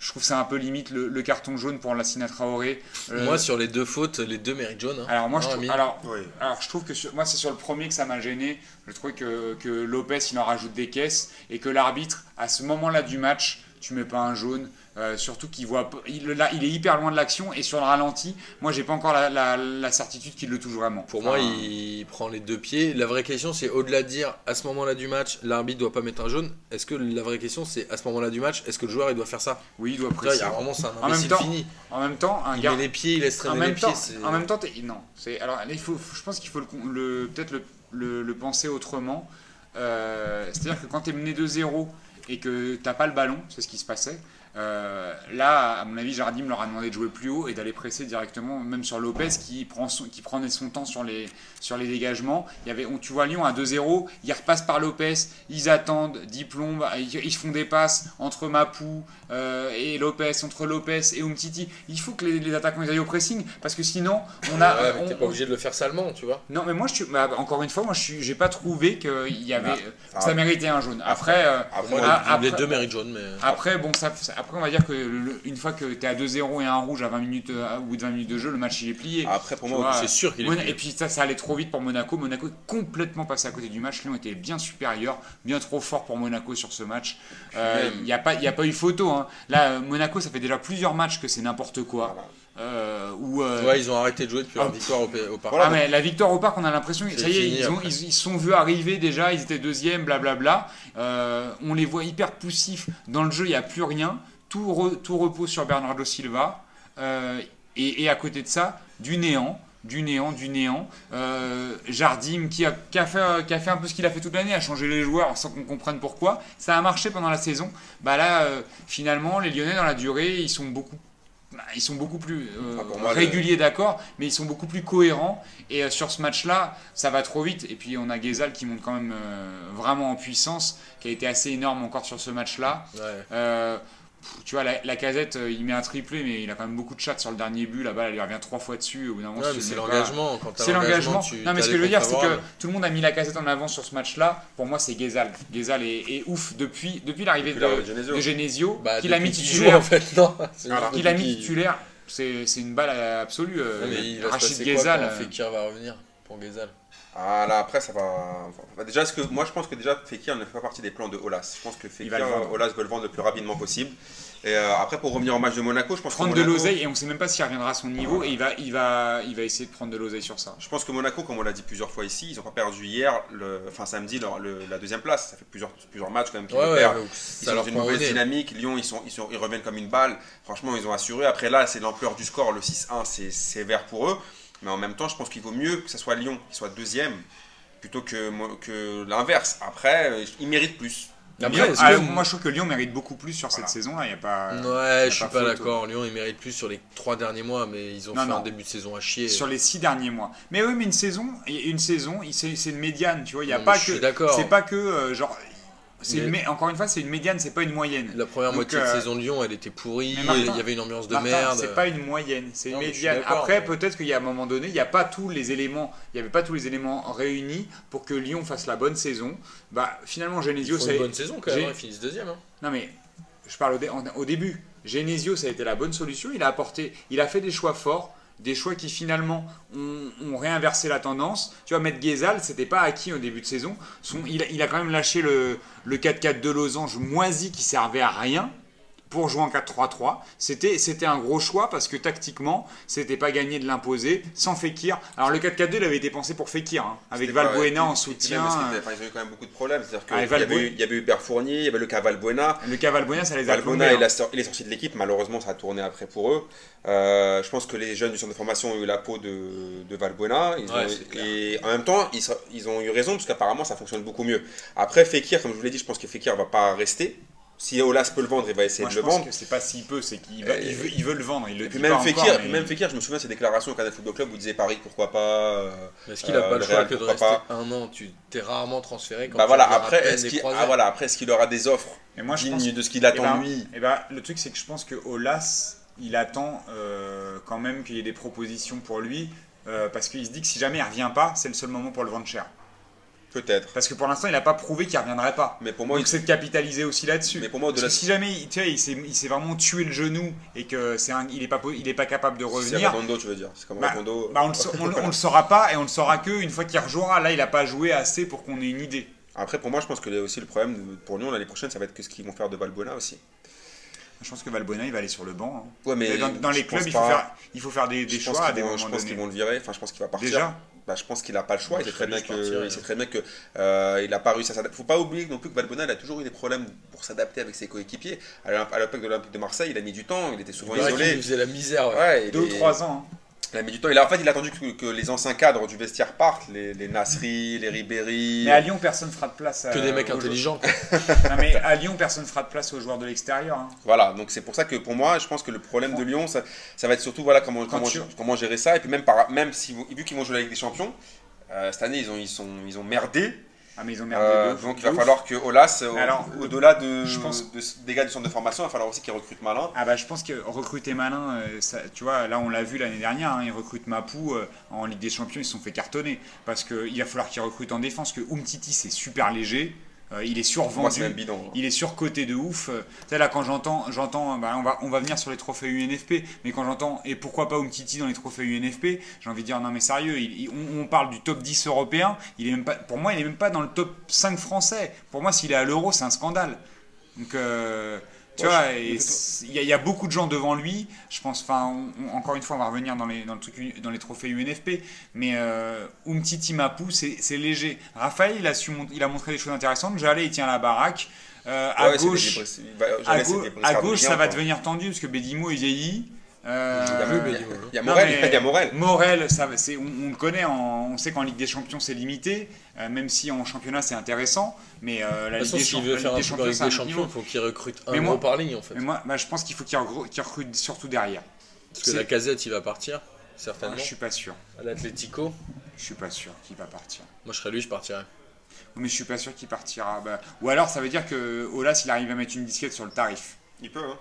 Euh, je trouve ça un peu limite le, le carton jaune pour Lassina Traoré. Euh, Moi, sur les deux fautes, les deux méritent jaune. hein. alors moi je trouve, alors, Oui. alors je trouve que sur- moi c'est sur le premier que ça m'a gêné. Je trouvais que, que Lopez il en rajoute des caisses et que l'arbitre à ce moment-là du match tu mets pas un jaune. Euh, surtout qu'il voit, il, là, il est hyper loin de l'action et sur le ralenti, moi j'ai pas encore la, la- la certitude qu'il le touche vraiment. Pour moi, il prend les deux pieds. La vraie question, c'est au-delà de dire à ce moment-là du match, l'arbitre doit pas mettre un jaune. Est-ce que la vraie question, c'est à ce moment-là du match, est-ce que le joueur il doit faire ça? Oui, il doit Putain, il y a vraiment c'est un En même temps, fini. En même temps, un Il gars. met les pieds, il laisse En traîner même, pieds. temps, en même temps, non. C'est alors là, il faut, je pense qu'il faut le, le- peut-être le, le- le penser autrement. Euh, C'est-à-dire que quand tu es mené 2-0 et que t'as pas le ballon, c'est ce qui se passait. Euh, là, à mon avis, Jardim leur a demandé de jouer plus haut et d'aller presser directement, même sur Lopez qui, prend son, qui prenait son temps sur les, sur les dégagements. Il y avait, on, tu vois Lyon à 2-0, ils repassent par Lopez, ils attendent, 10 plombes, ils, font des passes entre Mapou euh, et Lopez, entre Lopez et Umtiti. Il faut que les, les attaquants ils aillent au pressing parce que sinon, on a. Ouais, mais on- t'es pas on- obligé de le faire salement, tu vois. non, mais moi, je suis, bah, encore une fois, moi, je j'ai pas trouvé qu'il y avait, Ah, que enfin, ça méritait un jaune. Après, euh, Après, moi, Ah, les après- deux méritent jaune, mais. après, bon, ça, ça- après, on va dire que le- une fois que tu es à 2-0 et un rouge à 20 minutes, euh, au bout de 20 minutes de jeu, le match il est plié. après, pour Tu moi, c'est sûr qu'il est plié. Et puis ça, ça allait trop vite pour Monaco. Monaco est complètement passé à côté du match. Lyon était bien supérieur, bien trop fort pour Monaco sur ce match. Euh, Il n'y a, pas- y a pas eu photo. hein. Là, euh, Monaco, ça fait déjà plusieurs matchs que c'est n'importe quoi. Voilà. Euh, où, euh, Ouais, ils ont arrêté de jouer depuis Ah. leur victoire au, au parc. Voilà. ah mais la victoire au parc, on a l'impression que ça y est, ils, ont, ils, ils sont vus arriver déjà, ils étaient deuxième, blablabla. Euh, on les voit hyper poussifs dans le jeu, il n'y a plus rien. Tout, re- tout repose sur Bernardo Silva. Euh, et, et à côté de ça, du néant, du néant, du néant. Euh, Jardim qui a, qui, a fait, qui a fait un peu ce qu'il a fait toute l'année, a changé les joueurs sans qu'on comprenne pourquoi. Ça a marché pendant la saison. Bah là, euh, finalement, les Lyonnais dans la durée, ils sont beaucoup bah, ils sont beaucoup plus euh, Ah, le- réguliers, d'accord, mais ils sont beaucoup plus cohérents. Et euh, sur ce match-là, ça va trop vite. Et puis on a Gezal qui monte quand même euh, vraiment en puissance, qui a été assez énorme encore sur ce match-là. Ouais. Tu vois, la, la casette, euh, il met un triplé, mais il a quand même beaucoup de chats sur le dernier but. La balle, elle lui revient trois fois dessus. Au bout d'un moment, Ouais, si c'est pas- l'engagement. C'est l'engagement. Non, mais ce que je veux dire, c'est que tout le monde a mis la casette en avant sur ce match-là. Pour moi, c'est Gezal. Gezal est, est ouf depuis, depuis l'arrivée de, de Genesio. Bah, qu'il a mis titulaire. en fait, non. Juste Qu'il a mis titulaire. C'est c'est une balle absolue. euh, Ouais, mais il va se Rachid quand euh, Fekir va revenir pour Gezal Ah là après ça va. va- Déjà que moi je pense que déjà Fekir ne fait pas partie des plans de Olas. Je pense que Fekir, vendre. Olas veut le vendre le plus rapidement possible. Et euh, après pour revenir au match de Monaco, je pense prendre que de Monaco- l'oseille et on sait même pas s'il reviendra à son niveau et il va, il va, il va essayer de prendre de l'oseille sur ça. Je pense que Monaco, comme on l'a dit plusieurs fois ici, ils n'ont pas perdu hier, le, enfin samedi, leur- le- la deuxième place. Ça fait plusieurs, plusieurs matchs quand même qu'ils Ouais, le ouais, perdent. Ils sont dans une mauvaise dynamique. Lyon, ils, sont, ils, sont, ils reviennent comme une balle. Franchement, ils ont assuré. Après là, c'est l'ampleur du score. Le 6-1, c'est sévère pour eux. Mais en même temps, je pense qu'il vaut mieux que ce soit Lyon qui soit deuxième plutôt que, l'inverse. Après, euh, ils méritent plus. Après, Lyon- est-ce ah, moi je trouve que Lyon mérite beaucoup plus sur Voilà. cette saison-là. Il y a pas. Ouais, je suis pas d'accord. Lyon, ils méritent plus sur les trois derniers mois, mais ils ont Non, fait non. un début de saison à chier. Sur les six derniers mois. Mais oui, mais une saison, une saison, il- c'est une médiane, tu vois. Il y a Non, pas je suis que. d'accord. C'est pas que euh, genre. C'est une Mais- mé- encore une fois, c'est une médiane, c'est pas une moyenne. La première Donc, moitié de euh, saison de Lyon, elle était pourrie. il y avait une ambiance de Martin, merde. C'est pas une moyenne, c'est une médiane. Après, mais- peut-être qu'il y a un moment donné, il n'y a pas tous les éléments, il y avait pas tous les éléments réunis pour que Lyon fasse la bonne saison. Bah, finalement, Genesio, ça une bonne saison quand même. hein, Ils finissent deuxième. hein. Non mais je parle au, dé- au début. Genesio, ça a été la bonne solution. Il a apporté, il a fait des choix forts, des choix qui finalement ont, réinversé la tendance. Tu vois, mettre Gezal, c'était pas acquis au début de saison. Son, il, a, il a quand même lâché le, le 4-4 de Losange moisi qui servait à rien pour jouer en 4-3-3. C'était, c'était un gros choix parce que tactiquement, c'était pas gagné de l'imposer sans Fekir. Alors le 4-4-2, il avait été pensé pour Fekir, hein, avec Valbuena en soutien. même enfin, ils ont eu quand même beaucoup de problèmes. C'est-à-dire qu'il Ah, et y, avait eu- il y avait eu Hubert Fournier, il y avait le cas Valbuena. Le cas Valbuena, ça les a Valbuena, il, hein. il est sorti de l'équipe, malheureusement ça a tourné après pour eux. Euh, je pense que les jeunes du centre de formation ont eu la peau de, de Valbuena. Ils Ouais, ont- c'est clair. et en même temps, ils, ils ont eu raison parce qu'apparemment ça fonctionne beaucoup mieux. Après, Fekir, comme je vous l'ai dit, je pense que Fekir va pas rester. Si Olas peut le vendre, il va essayer Moi, de je le pense vendre. c'est pas s'il peut, c'est qu'il va- Et- il veut, il veut le vendre. Il le Et puis dit même, pas Fekir, encore, puis mais- même Fekir, je me souviens de ses déclarations au Canal Football Club où il disait Paris, pourquoi pas. euh, Est-ce qu'il a Euh, pas le choix Real, que de rester pas. un an Tu t'es rarement transféré quand bah tu voilà, après, peine est-ce qu'il ah, voilà, après, est-ce qu'il aura des offres Et moi, je dignes pense de ce qu'il Eh attend ben, lui eh ben, le truc, c'est que je pense que Olas, il attend euh, quand même qu'il y ait des propositions pour lui, euh, parce qu'il se dit que si jamais il revient pas, c'est le seul moment pour le vendre cher. Peut-être. Parce que pour l'instant, il n'a pas prouvé qu'il ne reviendrait pas. Mais pour moi, Donc il- c'est de capitaliser aussi là-dessus. mais pour moi, Parce que si jamais tu vois, il s'est il s'est vraiment tué le genou et que c'est un- il n'est pas, po- il est pas capable de c'est revenir, Redondo, tu veux dire. C'est comme Bah, Redondo. bah, on, on le- saura pas et on le saura que une fois qu'il rejouera. Là, il n'a pas joué assez pour qu'on ait une idée. Après, pour moi, je pense que là aussi le problème pour Lyon l'année prochaine, ça va être que ce qu'ils vont faire de Valbuena aussi. Je pense que Valbuena, il va aller sur le banc. hein. Ouais, mais dans, les clubs, il faut, pas. faire, il faut faire des, des choix à des vont, moments je pense qu'ils vont le virer. Enfin, je pense qu'il va partir. Déjà Bah, je pense qu'il n'a pas le choix. Il sait très bien que, il sait très bien que euh, il a pas réussi à s'adapter. Faut pas oublier non plus que Valbuena il a toujours eu des problèmes pour s'adapter avec ses coéquipiers. À l'époque de l'Olympique de Marseille, il a mis du temps. Il était souvent Il isolé. nous faisait la misère. ouais. Ouais, il Deux ou est- trois ans. hein. Il a mis du temps. Il a, en fait, il a attendu que, que les anciens cadres du vestiaire partent, les, les Nasri, les Ribéry. Mais à Lyon, personne ne fera de place. Que euh, des mecs aux intelligents. Non, mais à Lyon, personne ne fera de place aux joueurs de l'extérieur. hein. Voilà, donc c'est pour ça que pour moi, je pense que le problème de Lyon, ça, ça va être surtout voilà comment, comment, tu- comment gérer ça. Et puis même, par, même si, vous- vu qu'ils vont jouer la Ligue des Champions, euh, cette année ils ont, ils, sont, ils ont merdé. Ah, mais ils ont merdé. Euh, donc il va ouf. falloir que Olas, au-delà de, je pense- de- des gars du centre de formation, il va falloir aussi qu'ils recrutent malin. Ah bah je pense que recruter malin, euh, ça, tu vois, là on l'a vu l'année dernière, hein, ils recrutent Mapou euh, en Ligue des Champions, ils se sont fait cartonner. Parce qu'il va falloir qu'ils recrutent en défense, que Umtiti c'est super léger, il est moi, survendu. bidon. hein. Il est surcoté de ouf. Euh, Tu là, quand j'entends, j'entends, bah, on, va, on va venir sur les trophées UNFP, mais quand j'entends, et pourquoi pas Umtiti dans les trophées UNFP, j'ai envie de dire, non mais sérieux, il- il- on, on parle du top 10 européen, il est même pas, pour moi, il est même pas dans le top 5 français. Pour moi, s'il est à l'euro, c'est un scandale. Donc, euh, tu Ouais, vois, il y, a- il y a beaucoup de gens devant lui. Je pense, enfin, encore une fois, on va revenir dans les, dans le truc, dans les trophées UNFP. Mais euh, Umtiti Mapou, c'est léger. Raphaël, il a, su, il a montré des choses intéressantes. Jalais, il tient la baraque. Euh, à Ouais, c'est des gauche, à, à gauche, ça va devenir tendu parce que Bédimo il vieillit. Euh, Il y a- il y Non, Morel, il y a Morel. Morel, ça, va- c'est- on, on le connaît, en- on sait qu'en Ligue des Champions c'est limité, euh, même si en championnat c'est intéressant, mais euh, la De Ligue toute des, façon, Champ- s'il veut faire un Ligue des Champions, Ligue des Champions, il faut qu'il recrute un Mais gros moi- par ligne en fait. Mais moi, bah, je pense qu'il faut qu'il recrute surtout derrière. Parce que la casette, il va partir, Ah, certainement. je suis pas sûr. À l'Atletico, Je suis pas sûr qu'il va partir. moi je serais lui, je partirais. Mais je suis pas sûr qu'il partira. Bah, ou alors ça veut dire que Olas il arrive à mettre une disquette sur le tarif. Il peut, hein.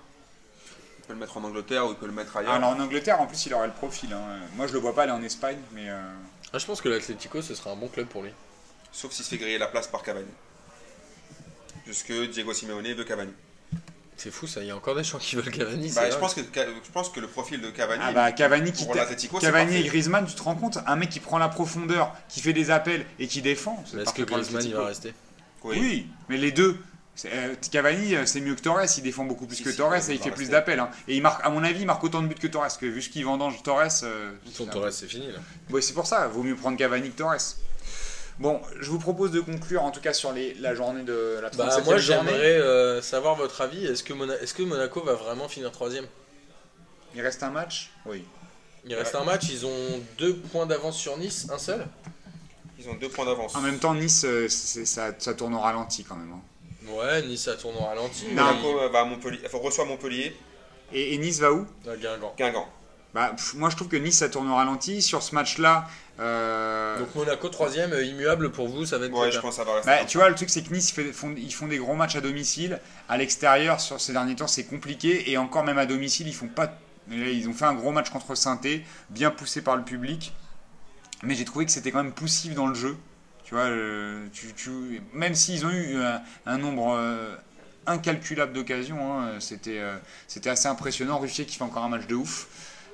Il peut le mettre en Angleterre ou il peut le mettre ailleurs. Alors en Angleterre en plus il aurait le profil. hein. Moi je le vois pas aller en Espagne, mais euh, Ah, je pense que l'Atletico, ce sera un bon club pour lui. Sauf s'il se fait griller la place par Cavani. Puisque Diego Simeone veut Cavani. C'est fou ça, il y a encore des gens qui veulent Cavani. Bah, je, pense que, je pense que le profil de Cavani, ah bah Cavani qui pour l'Atletico, Cavani et. Griezmann, tu te rends compte? Un mec qui prend la profondeur, qui fait des appels et qui défend. est-ce que Griezmann il l'Atlético. va rester Oui. mais les deux. Euh, Cavani, euh, c'est mieux que Torres, il défend beaucoup plus Si, que si, Torres et il fait plus d'appels. hein. Et il marque, à mon avis, il marque autant de buts que Torres, parce que vu ce qu'il vendange Torres. euh, Son un Torres, c'est fini là. Ouais, c'est pour ça, vaut mieux prendre Cavani que Torres. Bon, je vous propose de conclure en tout cas sur les, la journée de la 37e Bah, moi j'aimerais euh, savoir votre avis. Est-ce que, Mona- est-ce que Monaco va vraiment finir troisième? Il reste un match? Oui. Il reste un match, ils ont deux points d'avance sur Nice, un seul? Ils ont deux points d'avance. En même temps, Nice, euh, ça tourne au ralenti quand même. hein. Ouais, Nice ça tourne au ralenti. Monaco euh, va à Montpellier, enfin, reçoit Montpellier, Et, et Nice va où? À Guingamp. Guingamp. bah, pff, Moi, je trouve que Nice, ça tourne au ralenti. Sur ce match-là, euh, Donc Monaco troisième, euh, immuable pour vous, ça va être Ouais, je pense que ça va rester. bah, tu vois, le truc, c'est que Nice, fait- font, ils font des gros matchs à domicile. À l'extérieur, sur ces derniers temps, c'est compliqué. Et encore même à domicile, ils font pas. mais là, Ils ont fait un gros match contre saint bien poussé par le public. Mais j'ai trouvé que c'était quand même poussif dans le jeu. Tu vois, tu, tu- même s'ils ont eu un, nombre euh, incalculable d'occasions, hein, c'était euh, c'était assez impressionnant. Ruffier qui fait encore un match de ouf.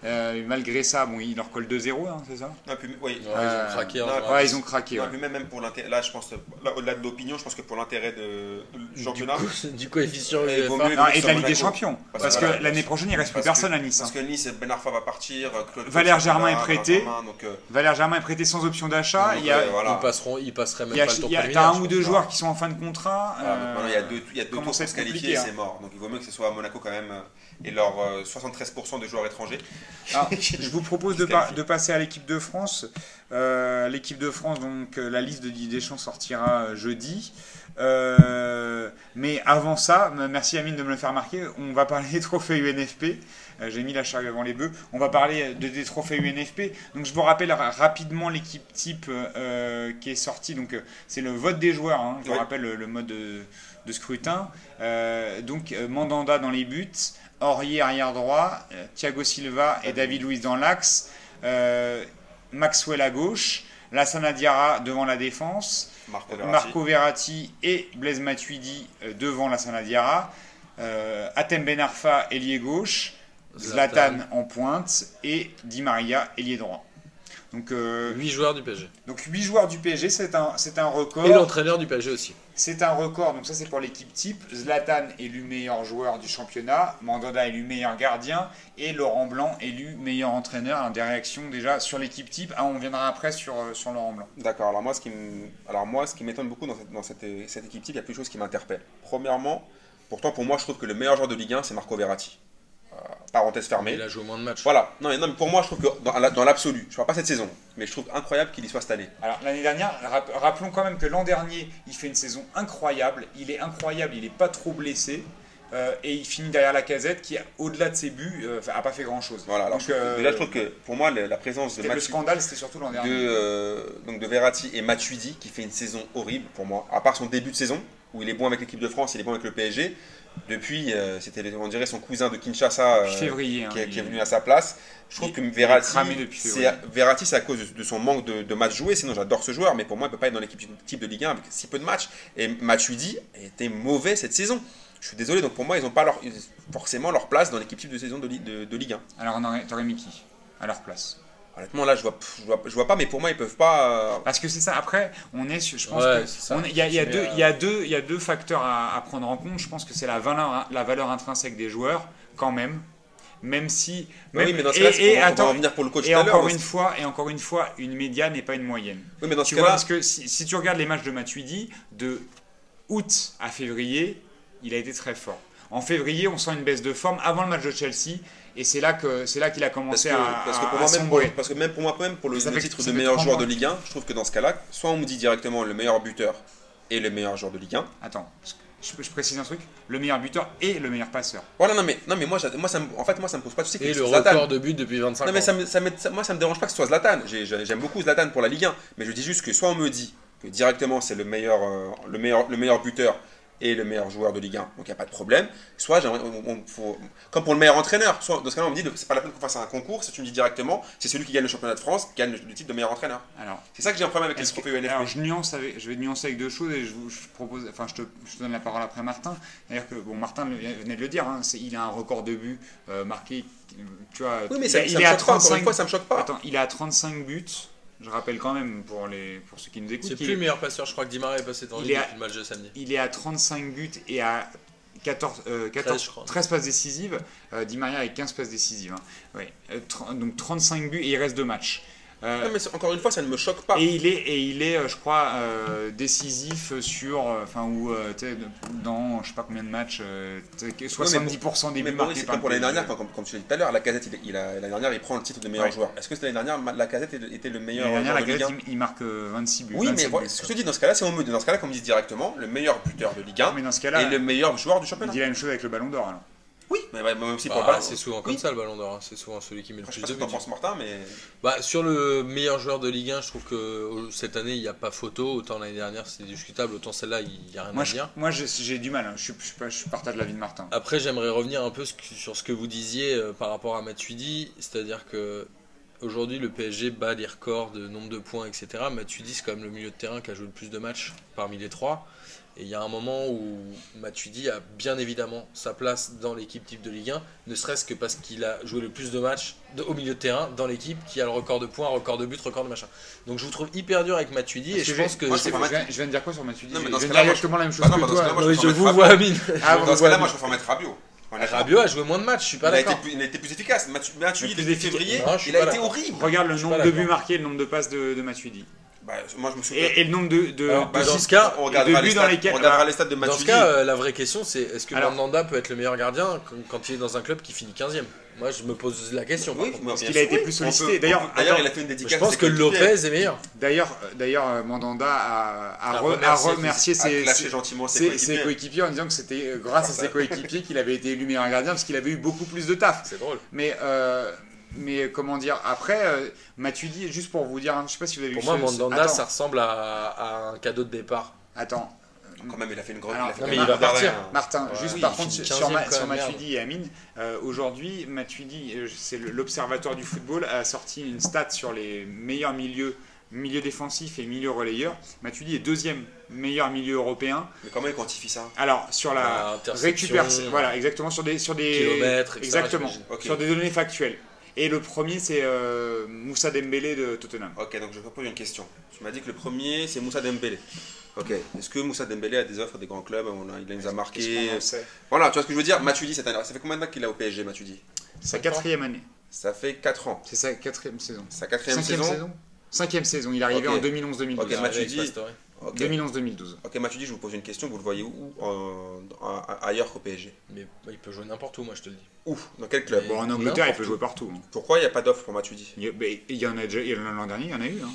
Euh, malgré ça, bon, il leur colle 2-0, hein, c'est ça? Non, puis, oui. Ouais, Euh, ils ont craqué. non, hein, ouais, vraiment. Ouais, ils ont craqué. Non, ouais. puis même, même pour l'intérêt, là je pense, là, au-delà de l'opinion, je pense que pour l'intérêt de, du championnat, coup- du coefficient Et de la Ligue des. Champions. Parce Parce que voilà, l'année prochaine, il reste plus personne que- à Nice. parce hein. que Nice, Ben Arfa va partir, Claude Valère Claude Germain est prêté. Germain, donc, euh, Valère Germain est prêté sans option d'achat. donc, Il y a, euh, voilà. Ils, passeront, ils passeraient même pas le tour il y a- préliminaire. t'as un ou deux joueurs qui sont en fin de contrat. Euh, maintenant, il y a deux, tours pour se qualifier hein. c'est mort. Donc il vaut mieux que ce soit à Monaco quand même euh, et leurs euh, 73% de joueurs étrangers. Alors, je vous propose de, pa- passer à l'équipe de France. Euh, l'équipe de France, donc euh, la liste de Didier Deschamps sortira euh, jeudi. Euh, mais avant ça, merci Amine de me le faire marquer, on va parler des trophées UNFP. Euh, J'ai mis la charrue avant les bœufs. On va parler de, des trophées UNFP. Donc je vous rappelle ra- rapidement l'équipe type euh, qui est sortie. Donc euh, c'est le vote des joueurs. hein. Je vous rappelle le, le mode de, de scrutin. Euh, donc euh, Mandanda dans les buts, Aurier arrière droit, euh, Thiago Silva et David Luiz dans l'axe, euh, Maxwell à gauche, Lassana Diarra devant la défense. Marco Verratti. Marco Verratti et Blaise Matuidi euh, devant Lassana Diarra. Euh, Atem Ben Arfa, ailier gauche. Zlatan, Zlatan. en pointe. Et Di Maria, ailier droit. Donc, euh, 8 joueurs du PSG. donc 8 joueurs du PSG, c'est un, c'est un record. Et l'entraîneur du PSG aussi. C'est un record, donc ça c'est pour l'équipe type. Zlatan élu meilleur joueur du championnat, Mandanda élu meilleur gardien et Laurent Blanc élu meilleur entraîneur. Alors, des réactions déjà sur l'équipe type. Ah, on viendra après sur, euh, sur Laurent Blanc. D'accord, alors moi ce qui alors moi, ce qui m'étonne beaucoup dans cette, dans cette, cette équipe type, il y a plusieurs choses qui m'interpellent. Premièrement, pourtant pour moi je trouve que le meilleur joueur de Ligue 1 c'est Marco Verratti. Euh, parenthèse fermée. Il a joué moins de matchs. Voilà, non mais, non mais pour moi je trouve que dans, la- dans l'absolu, je ne parle pas cette saison, mais je trouve incroyable qu'il y soit cette année. Alors l'année dernière, rap- rappelons quand même que l'an dernier, il fait une saison incroyable. Il est incroyable, il n'est pas trop blessé. Euh, et il finit derrière la casette qui, au-delà de ses buts, n'a pas fait grand-chose. Voilà, alors Donc, je trouve que- euh, je trouve que pour moi la présence de le scandale, c'était surtout l'an de, dernier. euh, donc de Verratti et Matuidi qui fait une saison horrible pour moi, à part son début de saison où il est bon avec l'équipe de France, il est bon avec le PSG. Depuis, euh, c'était on dirait son cousin de Kinshasa euh, février. hein, qui, est, il- qui est venu à sa place. Je trouve que Verratti, c'est. Verratti, c'est à cause de, de son manque de, de matchs joués. Sinon, j'adore ce joueur, mais pour moi, il peut pas être dans l'équipe type de Ligue 1 avec si peu de matchs. Et Matuidi était mauvais cette saison. Je suis désolé, donc pour moi, ils n'ont pas leur, forcément leur place dans l'équipe type de saison de, Li- de- de Ligue 1. Alors on aurait- t'aurais mis qui à leur place? Honnêtement, là, je vois, je vois, je vois pas, mais pour moi, ils peuvent pas. euh, Parce que c'est ça. Après, on est sur. Je pense Ouais, que c'est ça. on est- il y a, y deux, euh, il y a deux, il y a deux facteurs à, à prendre en compte. Je pense que c'est la valeur, la valeur intrinsèque des joueurs, quand même. Même si. oui, même- mais dans ce et, cas-là, c'est et pour- on va attends, en venir pour le coach et tout à l'heure. encore une fois, et encore une fois, une médiane n'est pas une moyenne. Oui, mais dans ce Tu cas-là, parce que si, si tu regardes les matchs de Matuidi, de août à février, il a été très fort. En février, on sent une baisse de forme avant le match de Chelsea, et c'est là que c'est là qu'il a parce commencé que, à, parce que à- pour à moi, même pour, sombrer. parce que même pour moi, même pour le, Ça le fait- titre de meilleur 30 joueur de. Ligue 1, je trouve que dans ce cas-là, soit on me dit directement le meilleur buteur et le meilleur joueur de Ligue 1. Attends, je, je précise un truc. Le meilleur buteur et le meilleur passeur. Voilà, non mais, non, mais moi, moi ça me- en fait, moi, ça me pose pas de souci que Et le Zlatan. record de buts depuis 25 Non, mais ans. ça me, ça me- moi, ça me dérange pas que ce soit Zlatan. J'ai- j'ai- J'aime beaucoup Zlatan pour la Ligue 1, mais je dis juste que soit on me dit que directement c'est le meilleur, euh, le, meilleur, le meilleur buteur et le meilleur joueur de Ligue 1, donc il n'y a pas de problème. Soit, j'aimerais- on- on- faut- comme pour le meilleur entraîneur, soit, dans ce cas-là, on me dit c'est pas la peine qu'on fasse un concours, si tu me dis directement, c'est celui qui gagne le championnat de France qui gagne le, le titre de meilleur entraîneur. Alors, C'est ça que j'ai un problème avec les trophées UNFP. alors, je, nuance avec, je vais nuancer avec deux choses et je, vous, je propose, enfin, je te, je te donne la parole après Martin. Que, bon, Martin venait de le dire, hein, il a un record de buts euh, marqué. Tu vois, oui, mais il, ça, a- ça il me est à choque pas, encore 35. une fois, ça me choque pas. Attends, il à 35 buts. Je rappelle quand même pour, les, pour ceux qui nous écoutent. C'est plus le meilleur passeur, je crois que Di Maria est passé dans Il le est à- depuis le match de samedi. Il est à 35 buts et à 14, euh, 14 13, je crois. 13 passes décisives. Euh, Di Maria avec 15 passes décisives. hein. Ouais. Euh, donc 35 buts et il reste deux matchs. Euh, Non, mais encore une fois, ça ne me choque pas. et il est, et il est, euh, je crois, euh, décisif sur, euh, enfin, ou tu sais, dans, je sais pas combien de matchs, euh, tu sais, 70% des buts marqués c'est par comme pour l'année dernière, quand- comme, comme tu l'as dit tout à l'heure, la casette, il, il a, l'année dernière, il prend le titre de meilleur Ouais. joueur. Est-ce que l'année dernière, la casette était le meilleur L'année dernière, joueur la de Ligue 1 Gazette, il, il marque euh, 26 buts. Oui, mais 27 voilà, buts, ce que je te dis, dans ce cas-là, c'est on me dans ce cas-là, qu'on me dise directement, le meilleur buteur de Ligue 1 Mais dans ce et le meilleur joueur du il championnat. dit la même chose avec le Ballon d'Or. alors. Oui, mais bah, même si pour Bah, c'est souvent comme Oui. ça le ballon d'or, hein. c'est souvent celui qui met le Enfin, je plus sais de buts. que t'en penses, Martin, mais. Bah, sur le meilleur joueur de Ligue 1, je trouve que cette année il n'y a pas photo. Autant l'année dernière c'était discutable, autant celle-là il n'y a rien Moi, à je- dire. moi je- j'ai du mal. hein. Je, suis- je, je partage l'avis de Martin. Après, j'aimerais revenir un peu sur ce que vous disiez euh, par rapport à Matuidi, c'est-à-dire que aujourd'hui le PSG bat les records de nombre de points, etc. Matuidi c'est quand même le milieu de terrain qui a joué le plus de matchs parmi les trois. Et il y a un moment où Matuidi a bien évidemment sa place dans l'équipe type de Ligue 1, ne serait-ce que parce qu'il a joué le plus de matchs de- au milieu de terrain dans l'équipe qui a le record de points, record de buts, record de machin. Donc je vous trouve hyper dur avec Matuidi et je pense que moi, je viens, je viens de dire quoi sur Matuidi Non, mais Je dans ce viens de cas-là, dire moi, exactement la même chose Ah non, que mais dans ce toi. moi, Non, je vous vois. Amine. Ah, Dans ce cas-là, moi, je préfère mettre Rabiot. Honnêtement. Rabiot a joué moins de matchs, je suis pas Il a, été d'accord. plus, il a été plus efficace. Matu- Matuidi, depuis février, il a été horrible. Regarde le nombre de buts marqués le nombre de passes de, de Matuidi. Bah, moi, je me souviens. Et, et le nombre de, de, Alors, de bah, dans six- ce cas, on de regardera, les dans lesquels. on regardera les stats de Dans ce cas, euh, la vraie question c'est est-ce que Alors- Mandanda peut être le meilleur gardien quand- quand il est dans un club qui finit 15ème Moi je me pose la question. Oui, Parce qu'il a été oui. plus sollicité. D'ailleurs, il a fait une dédicace. Je pense que. Lopez est meilleur. D'ailleurs, euh, d'ailleurs, euh, Mandanda a, a, A re- a remercié- ses, ses- coéquipiers. en disant que c'était grâce à ses coéquipiers qu'il avait été élu meilleur gardien parce qu'il avait eu beaucoup plus de taf. C'est drôle. Mais, euh, mais comment dire, après, euh, Matuidi, juste pour vous dire, hein, je sais pas si vous avez Pour vu moi, ce- Mandanda attends, ça ressemble à, à un cadeau de départ. Attends, Quand même, il a fait une grosse. Alors, il a fait mais il va partir. Martin, Ouais, juste oui, par il contre finit sur, 15e Ma- quand sur même, Matuidi et Amine, euh, aujourd'hui, Matuidi, euh, c'est le- l'observateur du football, a sorti une stat sur les meilleurs milieux milieu défensif et milieu relayeur. Matuidi est deuxième meilleur milieu européen. Mais comment il quantifie ça? Alors sur la Ah, interception, récupération, voilà exactement sur des sur des Kilomètres, etc., exactement j'imagine. Ok. sur des données factuelles. Et le premier c'est euh, Moussa Dembélé de Tottenham. Ok, donc je te pose une question. Tu m'as dit que le premier, c'est Moussa Dembélé. Ok, est-ce que Moussa Dembélé a des offres des grands clubs On a- Il nous a marqué. qu'on en sait? Voilà, tu vois ce que je veux dire? Matuidi, cette année, ça fait combien de temps qu'il est au PSG, Matuidi? Sa quatrième année. Ça fait 4 ans. C'est sa quatrième saison. Sa quatrième Cinquième saison, saison Cinquième saison. Il est arrivé Ok. en 2011-2012. Ok, Matuidi. Avec Pastore. Ok, 2011-2012. ok Matuidi, je vous pose une question. Vous le voyez où en- en- ailleurs qu'au PSG Mais bah, il peut jouer n'importe où, moi je te le dis. Où Dans quel club? Bon, en Angleterre, il peut jouer partout. hein. Pourquoi il n'y a pas d'offre pour Matuidi Il y, mais il y en a déjà, il y en a l'an dernier, il y en a eu. Hein.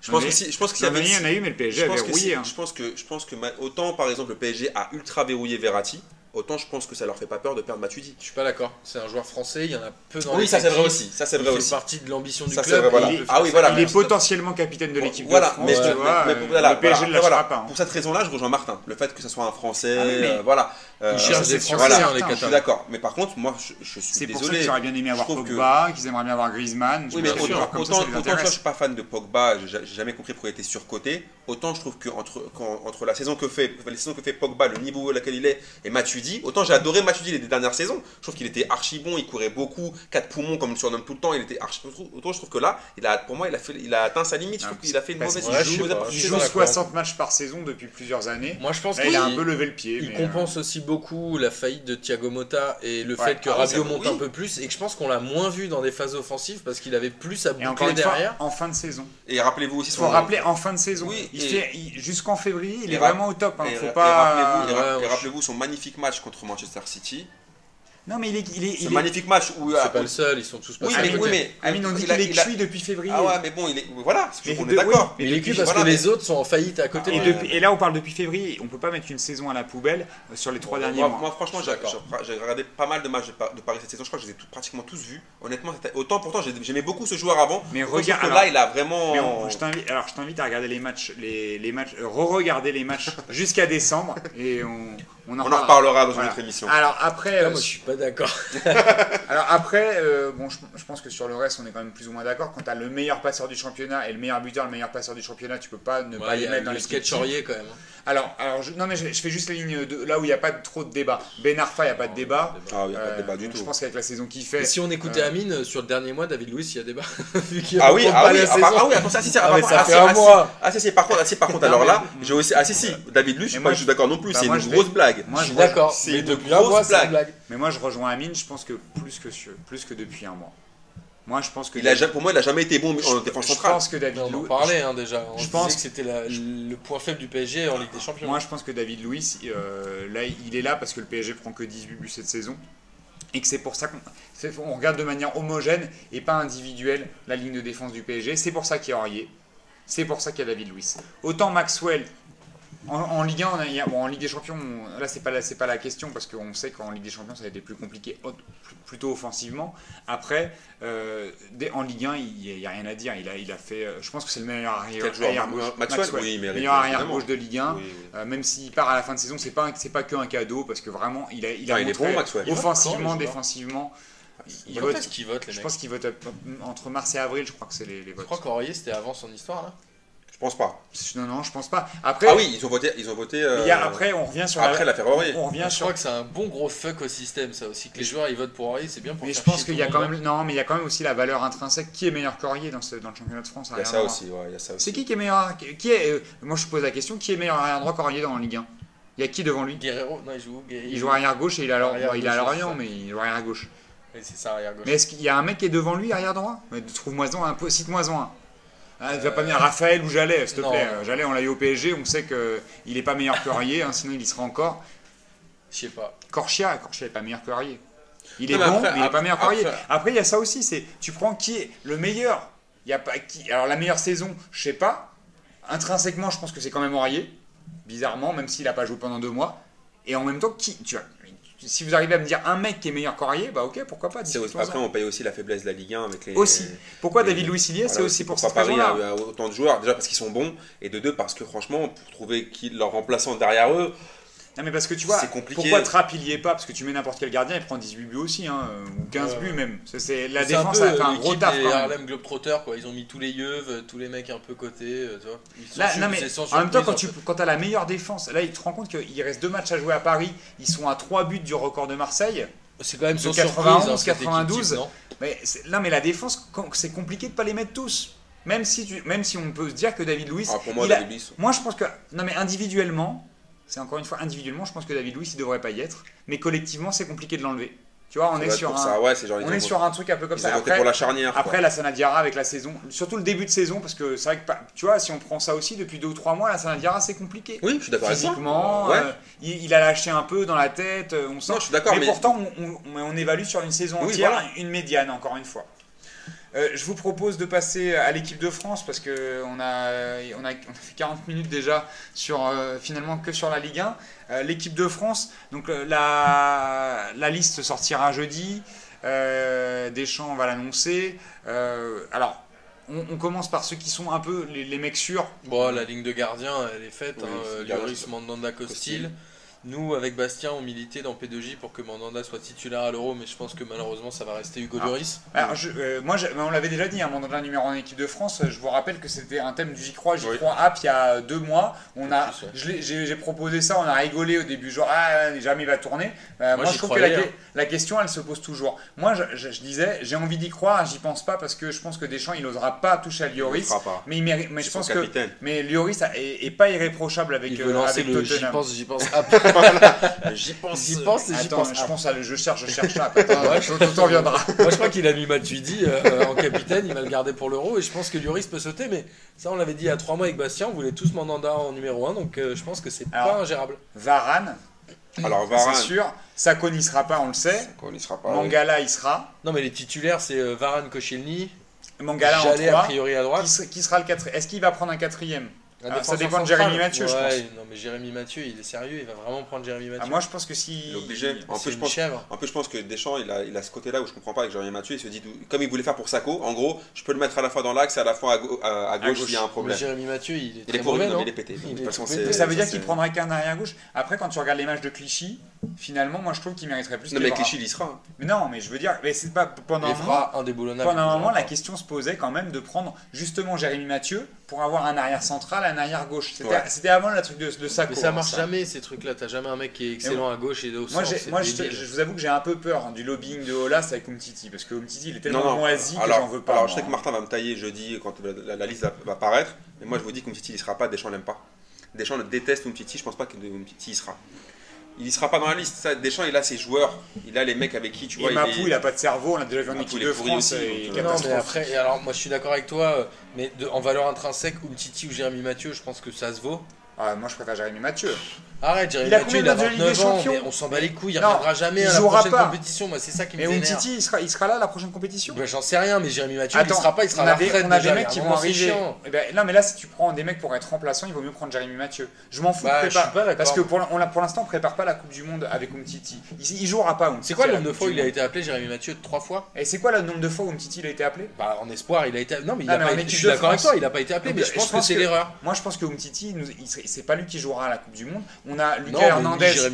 Je pense Mais- que si, je pense que avait- il y en a eu, mais le PSG je avait rouillé. si- hein. je pense que je pense que ma- autant par exemple le PSG a ultra verrouillé Verratti, autant je pense que ça leur fait pas peur de perdre Matuidi. Je suis pas d'accord. C'est un joueur français, il y en a peu dans Oui, ça c'est vrai aussi. Ça c'est Il vrai fait aussi. partie de l'ambition du Ça, club. vrai, voilà. et il peut Ah oui, voilà. il est mais- potentiellement capitaine de l'équipe Voilà, de France. mais, tu mais- vois, mais- euh, voilà, le PSG voilà, ne lâchera voilà. pas. hein. Pour cette raison-là, je rejoins Martin. Le fait que ce soit un Français, Ah mais- euh, voilà. Euh, Il ça, cherche c'est des Français, c'est hein, Je suis d'accord, mais par contre, moi, je, je suis C'est pour ça désolé. qu'ils auraient bien aimé avoir que- Pogba, qu'ils aimeraient bien avoir Griezmann. Oui, mais que autant, comme ça vois, je suis pas fan de Pogba, j'ai jamais compris pourquoi il était surcoté. Autant je trouve que entre, quand- entre la saison que fait, les saisons que fait Pogba, le niveau à laquelle il est, et Matuidi, autant j'ai adoré Matuidi les dernières saisons. Je trouve qu'il était archi bon, il courait beaucoup, quatre poumons comme on le surnomme tout le temps. Il était archi. Autant je trouve que là, il a, pour moi, il a fait, il a atteint sa limite. Je trouve qu'il a fait une mauvaise. il joue- pas, Il je suis joue d'accord. 60 matchs par saison depuis plusieurs années. Moi je pense qu'il il a un peu levé le pied. il mais, euh, compense aussi beaucoup la faillite de Thiago Motta et le Ouais. fait que Ah Rabiot monte oui. un peu plus et que je pense qu'on l'a moins vu dans des phases offensives parce qu'il avait plus à boucler fois, derrière. en fin de saison. Et rappelez-vous aussi Il son. faut rappeler en fin de saison. Oui, il et- fait il- jusqu'en février, il et est ra- vraiment au top. Hein. Et, Faut et pas. rappelez-vous, et Ouais, ra- et ouais, rappelez-vous son magnifique match contre Manchester City. Non, mais il est, il est, il est- magnifique match où. C'est pas le seul, ils sont tous Oui, passés à mais, côté. oui, mais. Amine, on dit qu'il est il a- cuit depuis février. Ah ouais, mais bon, il est. Voilà, Mais on de- est d'accord. Mais il est cuit parce Voilà, que mais- les autres sont en faillite à côté de Et, lui. depuis- et là, on parle depuis février. On peut pas mettre une saison à la poubelle euh, sur les trois derniers Moi, mois. moi, franchement, j'ai regardé pas mal de matchs de, Pa- de Paris cette saison. Je crois que je les ai pratiquement tous vus. Honnêtement, c'était- autant pourtant j'ai- j'aimais beaucoup ce joueur avant. Mais regarde, là, il a vraiment. Mais alors je t'invite à regarder les matchs, les, les matchs, euh, re-regarder les matchs jusqu'à décembre et on, on en On en reparlera. dans une autre émission. Alors après, Là, euh, moi je suis pas d'accord. alors après, euh, bon, je, je pense que sur le reste, on est quand même plus ou moins d'accord. Quand tu as le meilleur passeur du championnat et le meilleur buteur, le meilleur passeur du championnat, tu peux pas ne pas Ouais, les y a mettre dans le les sketch Aurier quand même. hein. Alors, alors je, non mais je, je fais juste les lignes de là où il n'y a pas trop de débat. Ben Arfa, il n'y a pas de débat. Ah oui, il n'y a pas de Euh, débat du tout. Je pense qu'avec la saison qu'il fait, Et si on écoutait Euh, Amine sur le dernier mois, David Louis, il y a débat. Ah oui, ah oui, ah, saison. par- ah oui, attends, ça, si, Ah, par mais contre, ça ah, fait un ah, mois. Ah si, si, par contre, ah, si, par contre, alors là, j'ai aussi, ah si, si, David Luce, je suis pas d'accord non plus, bah, c'est une grosse blague. Moi Je je, suis d'accord, c'est mais une depuis un grosse mois, c'est une blague. blague. mais moi je rejoins Amine. Je pense que plus que sur- plus que depuis un mois. Moi, je pense que Il a, ja- pour moi, il a jamais été bon en je, défense je centrale. pense que David On en parlait hein, déjà. On je disait pense- que c'était la- le point faible du PSG en Ligue des Champions. Moi, je pense que David Luiz, euh, là, il est là parce que le PSG prend que 18 buts cette saison. Et que c'est pour ça qu'on regarde de manière homogène et pas individuelle la ligne de défense du PSG. C'est pour ça qu'il y a Aurier. C'est pour ça qu'il y a David Luiz. Autant Maxwell, en, en Ligue 1, on a- il y a- bon, en Ligue des Champions, on- là, c'est pas, la- c'est pas la question parce qu'on sait qu'en Ligue des Champions, ça a été plus compliqué, plutôt offensivement. Après, euh, dès- en Ligue 1, il n'y a, rien à dire. Il a, il a fait, euh, je pense que c'est le meilleur arrière, Quel joueur arrière gauche. Maxwell Oui, mais avec- meilleur arrière évidemment. gauche de Ligue 1. Oui, oui. Euh, même s'il part à la fin de saison, c'est pas c'est pas qu'un cadeau parce que vraiment il a il a Ah, il est montré bon. Il vote offensivement, défensivement. Il vote, votent, les je mecs pense qu'il vote entre mars et avril. Je crois que c'est les, les Je votes. crois qu'Aurier, c'était avant son histoire, là. Je pense pas. Non non, je pense pas. Après, Ah oui, ils ont voté. Ils ont voté il y a- après on revient sur après la, la Ferrari. on revient Je sur. crois que c'est un bon gros fuck au système, ça aussi. Que les joueurs, ils votent pour Aurier, c'est bien pour Mais je pense qu'il y a quand même non, mais il y a quand même aussi la valeur intrinsèque. Qui est meilleur qu'Aurier dans, ce- dans le championnat de France Il y a ça aussi, ouais, il y a ça aussi. C'est qui qui est meilleur Qui est euh, Moi je pose la question. Qui est meilleur arrière droit qu'Aurier dans la Ligue 1 Il y a qui devant lui? Guerrero, non, il joue Guerrero Il joue arrière gauche et il a alors il a Lorient, mais il joue arrière gauche. Oui, c'est ça, arrière gauche. Mais est-ce qu'il y a un mec qui est devant lui, arrière droit Mais Trouve-moi-en un peu, cite-moi-en un. Ah, il va pas venir Raphaël ou Jallet, s'il te non. plaît. Euh, Jallet, on l'a eu au PSG, on sait qu'il est pas meilleur que Aurier, hein, sinon il y serait encore. Je sais pas. Korchia, Korchia est pas meilleur que Aurier. Il est Non, bon, après- mais il est pas meilleur qu'Aurier. après- Après, il y a ça aussi, c'est tu prends qui est le meilleur. Il y a pas qui. Alors la meilleure saison, je sais pas. Intrinsèquement, je pense que c'est quand même Aurier, bizarrement, même s'il a pas joué pendant deux mois. Et en même temps, qui tu si vous arrivez à me dire un mec qui est meilleur qu'Aurier, bah ok, pourquoi pas. Après, on paye aussi la faiblesse de la Ligue 1 avec les. Aussi. Pourquoi les- David Louis Sillier Voilà, C'est aussi pour cette Paris a autant de joueurs. Déjà parce qu'ils sont bons, et de deux parce que franchement, pour trouver qui leur remplaçant derrière eux, Non, mais parce que tu vois, C'est compliqué. pourquoi Trapp il y est pas? Parce que tu mets n'importe quel gardien, il prend 18 buts aussi, hein, ou 15 Ouais. buts même. C'est- C'est, la C'est un défense peu, a fait un gros taf des quand même. Harlem Globetrotters, quoi. Ils ont mis tous les yeux, tous les mecs un peu cotés, euh, tu vois. Ils sont Là, sur- non, mais c'est sans en même temps, quand tu quand as la meilleure défense, là, il te rend compte qu'il reste deux matchs à jouer à Paris. Ils sont à 3 buts du record de Marseille. C'est quand même de sans 91, surprise, hein, cette équipe 92, type, non Mais là, mais la défense, c'est compliqué de pas les mettre tous. Même si, tu, même si on peut se dire que David Luiz. Ah, pour moi, il a- David Luiz. moi, je pense que. Non, mais individuellement, c'est encore une fois individuellement, je pense que David Luiz, il devrait pas y être. Mais collectivement, c'est compliqué de l'enlever. Tu vois, on est sur un. ça. Ouais, c'est genre, ils On ont est voté- sur un truc un peu comme ils ça. Après, pour la charnière. quoi. après la Sanadiara avec la saison, surtout le début de saison, parce que c'est vrai que, tu vois, si on prend ça aussi, depuis deux ou trois mois, la Sanadiara, c'est compliqué. Oui, je suis d'accord avec toi. Physiquement, Ouais. euh, il, il a lâché un peu dans la tête, euh, on sent. Non, je suis d'accord, mais, mais- pourtant, on, on- on évalue sur une saison Oui, entière voilà. une médiane, encore une fois. Euh, je vous propose de passer à l'équipe de France parce que on a, on a, on a fait 40 minutes déjà sur euh, finalement que sur la Ligue 1. Euh, l'équipe de France, donc la, la liste sortira jeudi. Euh, Deschamps va l'annoncer. Euh, alors, on, on commence par ceux qui sont un peu les, les mecs sûrs. Bon, la ligne de gardien, elle est faite. Oui, hein, Lloris, Mandanda, Costil. Costil. Nous, avec Bastien, on militait dans P2J pour que Mandanda soit titulaire à l'Euro, mais je pense que malheureusement, ça va rester Hugo Ah. Lloris. Alors, je- euh, moi, je- on l'avait déjà dit, un mandat numéro 1 équipe de France. Je vous rappelle que c'était un thème du J'y crois, J'y Oui. crois app il y a deux mois. On a, j'ai j'ai proposé ça, on a rigolé au début, genre ah, jamais il va tourner. Euh, moi, je trouve que la, croyais, que- la question, elle se pose toujours. Moi, je, je- je disais, j'ai envie d'y croire, j'y pense pas parce que je pense que Deschamps, il n'osera pas toucher à Il le Lloris. fera pas. Mais, il mérite- mais je pense que mais Lloris est, est pas irréprochable avec, Il veut euh, lancer avec le j'y pense, j'y pense. J'y pense. J'y pense et j'y Attends, pense. je pense à, je cherche, je cherche là. Attends, viendra. Moi, je crois qu'il a mis Matuidi euh, en capitaine, il va le garder pour l'Euro, et je pense que Lloris peut sauter, mais ça, on l'avait dit il y a trois mois avec Bastien, on voulait tous Mandanda en numéro 1, donc euh, je pense que c'est pas ingérable. Varane, Alors, Varane, c'est sûr. Sako n'y sera pas, on le sait. on n'y sera pas. Mangala, il sera. Non, mais les titulaires, c'est euh, Varane, Koscielny, Mangala en Jallet a 3. priori à Qui, droite. sera- qui sera le quatrième Est-ce qu'il va prendre un quatrième? Ah, ça dépend de. Jérémy Mathieu, je Ouais, pense. Non, mais Jérémy Mathieu, il est sérieux, il va vraiment prendre Jérémy Mathieu. Ah, Moi, je pense que si. Il est obligé. En c'est plus, je une pense, chèvre. en plus, je pense que Deschamps, il a, il a ce côté-là où je comprends pas avec Jérémy Mathieu. Il se dit, comme il voulait faire pour Sako, en gros, je peux le mettre à la fois dans l'axe et à la fois à, gau- à- à gauche gauche. s'il y a un Mais problème. Jérémy Mathieu, il est Il très est pourri, mauvais, non, mais il est pété. Il De toute façon, pété. Ça veut dire qu'il prendrait qu'un arrière gauche. Après, quand tu regardes l'image de Clichy, finalement, moi, je trouve qu'il mériterait plus Non, mais. Clichy, il y sera. Mais non, mais je veux dire, mais c'est pas pendant Il un moment. Pendant un moment, la question se posait quand même de prendre justement Jérémy Mathieu pour avoir un arrière central, un arrière gauche. C'était Ouais. avant le truc de, de. Mais ça hein, marche jamais ces trucs-là. T'as jamais un mec qui est excellent à gauche et au centre. moi je, vous avoue que j'ai un peu peur hein, du lobbying de Olas avec Umtiti parce que Umtiti il est tellement moisi que alors, j'en veux pas. alors, moi, je sais que hein. Martin va me tailler jeudi quand la, la- la liste va, va paraître. Mais moi, je vous dis qu'Umtiti, il ne sera pas. Deschamps l'aime pas. Deschamps le déteste Umtiti. Je pense pas que Umtiti, il sera. Il y sera pas dans la liste. Ça, Deschamps, il a ses joueurs. Il a les mecs avec qui, tu vois. Et il Mapou, est- il a pas de cerveau, on l'a déjà vu en équipe il est de France, aussi, et est euh, Non, mais après, et alors moi je suis d'accord avec toi, euh, mais de- en valeur intrinsèque, Umtiti ou Jérémy Mathieu, je pense que ça se vaut. Ah, moi je préfère Jérémy Mathieu. Arrête, Jérémy Il a Mathieu, il a de matchs de Ligue des 29 ans, mais on s'en bat les couilles, il Non, reviendra jamais il à la jouera prochaine pas. compétition, moi c'est ça qui me vénère. Umtiti il sera, il sera là à la prochaine compétition Bah, J'en sais rien, mais Jérémy Mathieu, il Attends, y sera pas, il sera on à la retraite on a déjà, des il mecs qui vont arriver. Eh ben, non, mais là, si tu prends des mecs pour être remplaçants, il vaut mieux prendre Jérémy Mathieu. Je m'en fous Bah, de pas d'accord. Parce que pour, on l'instant, on prépare pas la Coupe du Monde avec Umtiti. Il, il jouera pas. C'est quoi le nombre de fois où il a été appelé Jérémy Mathieu Trois fois? Et c'est quoi le nombre de fois où Umtiti il a été appelé? Bah en espoir, il a été. Non, mais il a mais pas été- Je suis d'accord avec toi, il a pas été appelé, mais je pense que c'est l'erreur. Moi, je pense que Umtiti, il c'est pas lui qui jouera à la Coupe du Monde. On a Lucas Non, Hernandez. Lucas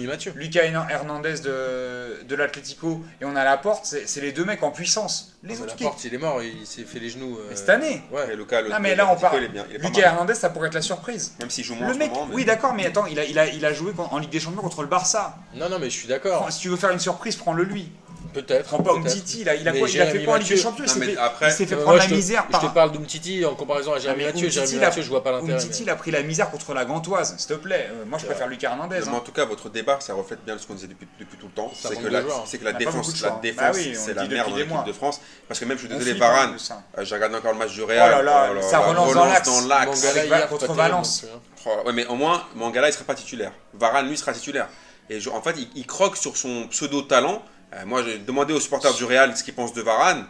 de, de l'Atlético et on a la porte, c'est c'est les deux mecs en puissance. Les autres La qui. porte, il est mort, il s'est fait les genoux. euh, cette année. Et. Lucas, le, Ah, mais là, on parle- Lucas. Hernandez, ça pourrait être la surprise. Même s'il joue moins Le en mec, ce moment. mais- oui, d'accord, mais attends, il a, il, a, il a joué en Ligue des Champions contre le Barça. Non, non, mais je suis d'accord. Si tu veux faire une surprise, prends-le lui. Peut-être. Peut-être. Umtiti, il a, il a Mais quoi Il a fait quoi en Ligue des Champions? Il Non, s'est mais fait, après- il s'est fait Euh, prendre moi, la je te- misère Je par. te parle d'Umtiti en comparaison à Jérémy Mathieu. Jérémy Mathieu, je vois pas l'intérêt. Umtiti, mais- il a pris la misère contre la Gantoise, s'il te plaît. Euh, moi, je préfère Lucas Hernandez. Mais hein. en tout cas, votre débat, ça reflète bien ce qu'on disait depuis, depuis tout le temps. C'est que, de la, défense, de la défense Bah c'est la merde depuis en des équipe mois. de France. Parce que même, je suis désolé, Varane, de ça. euh, j'ai regardé encore le match du Real. Oh là là, ça relance dans l'axe. contre Valence. hein. Oh, ouais, mais au moins, Mangala, il sera pas titulaire. Varane, lui, sera titulaire. Et je- en fait, il, il croque sur son pseudo-talent. Euh, moi, j'ai demandé aux supporters du Real ce qu'ils pensent de Varane.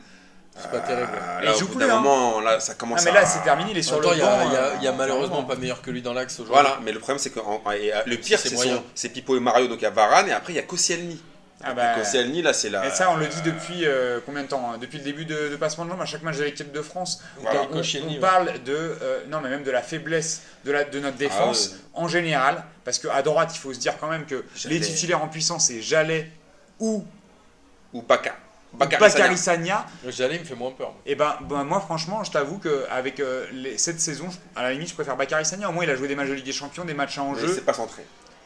C'est pas terrible. Euh, Et là, il au joue bout plus, d'un hein. moment, là, ça Ah, commence mais à... là, c'est terminé, il est sur le temps, il y a, banc. il y a- euh, a malheureusement pas meilleur que lui dans l'axe aujourd'hui. Voilà, mais le problème, c'est que en- et, le pire, c'est c'est moyen. son- c'est Pipo et Mario. Donc il y a Varane, et après, il y a Koscielny. Ah bah, Koscielny, là, c'est la. et ça, on le dit depuis euh, combien de temps hein Depuis le début de, de passement de jambes, à chaque match de l'équipe de France, Voilà. on, parle de, euh, non, mais même de la faiblesse de, la, de notre défense Ah ouais. en général, parce qu'à droite, il faut se dire quand même que les titulaires en puissance, c'est Jallet ou Ou Baka. Bakary Sagna. Sagna. Jalé me fait moins peur. Et ben, ben, moi, franchement, je t'avoue qu'avec euh, les- cette saison, à la limite, je préfère Bakary Sagna. Au moins, il a joué des matchs de Ligue des Champions, des matchs à Mais enjeu. c'est pas centré.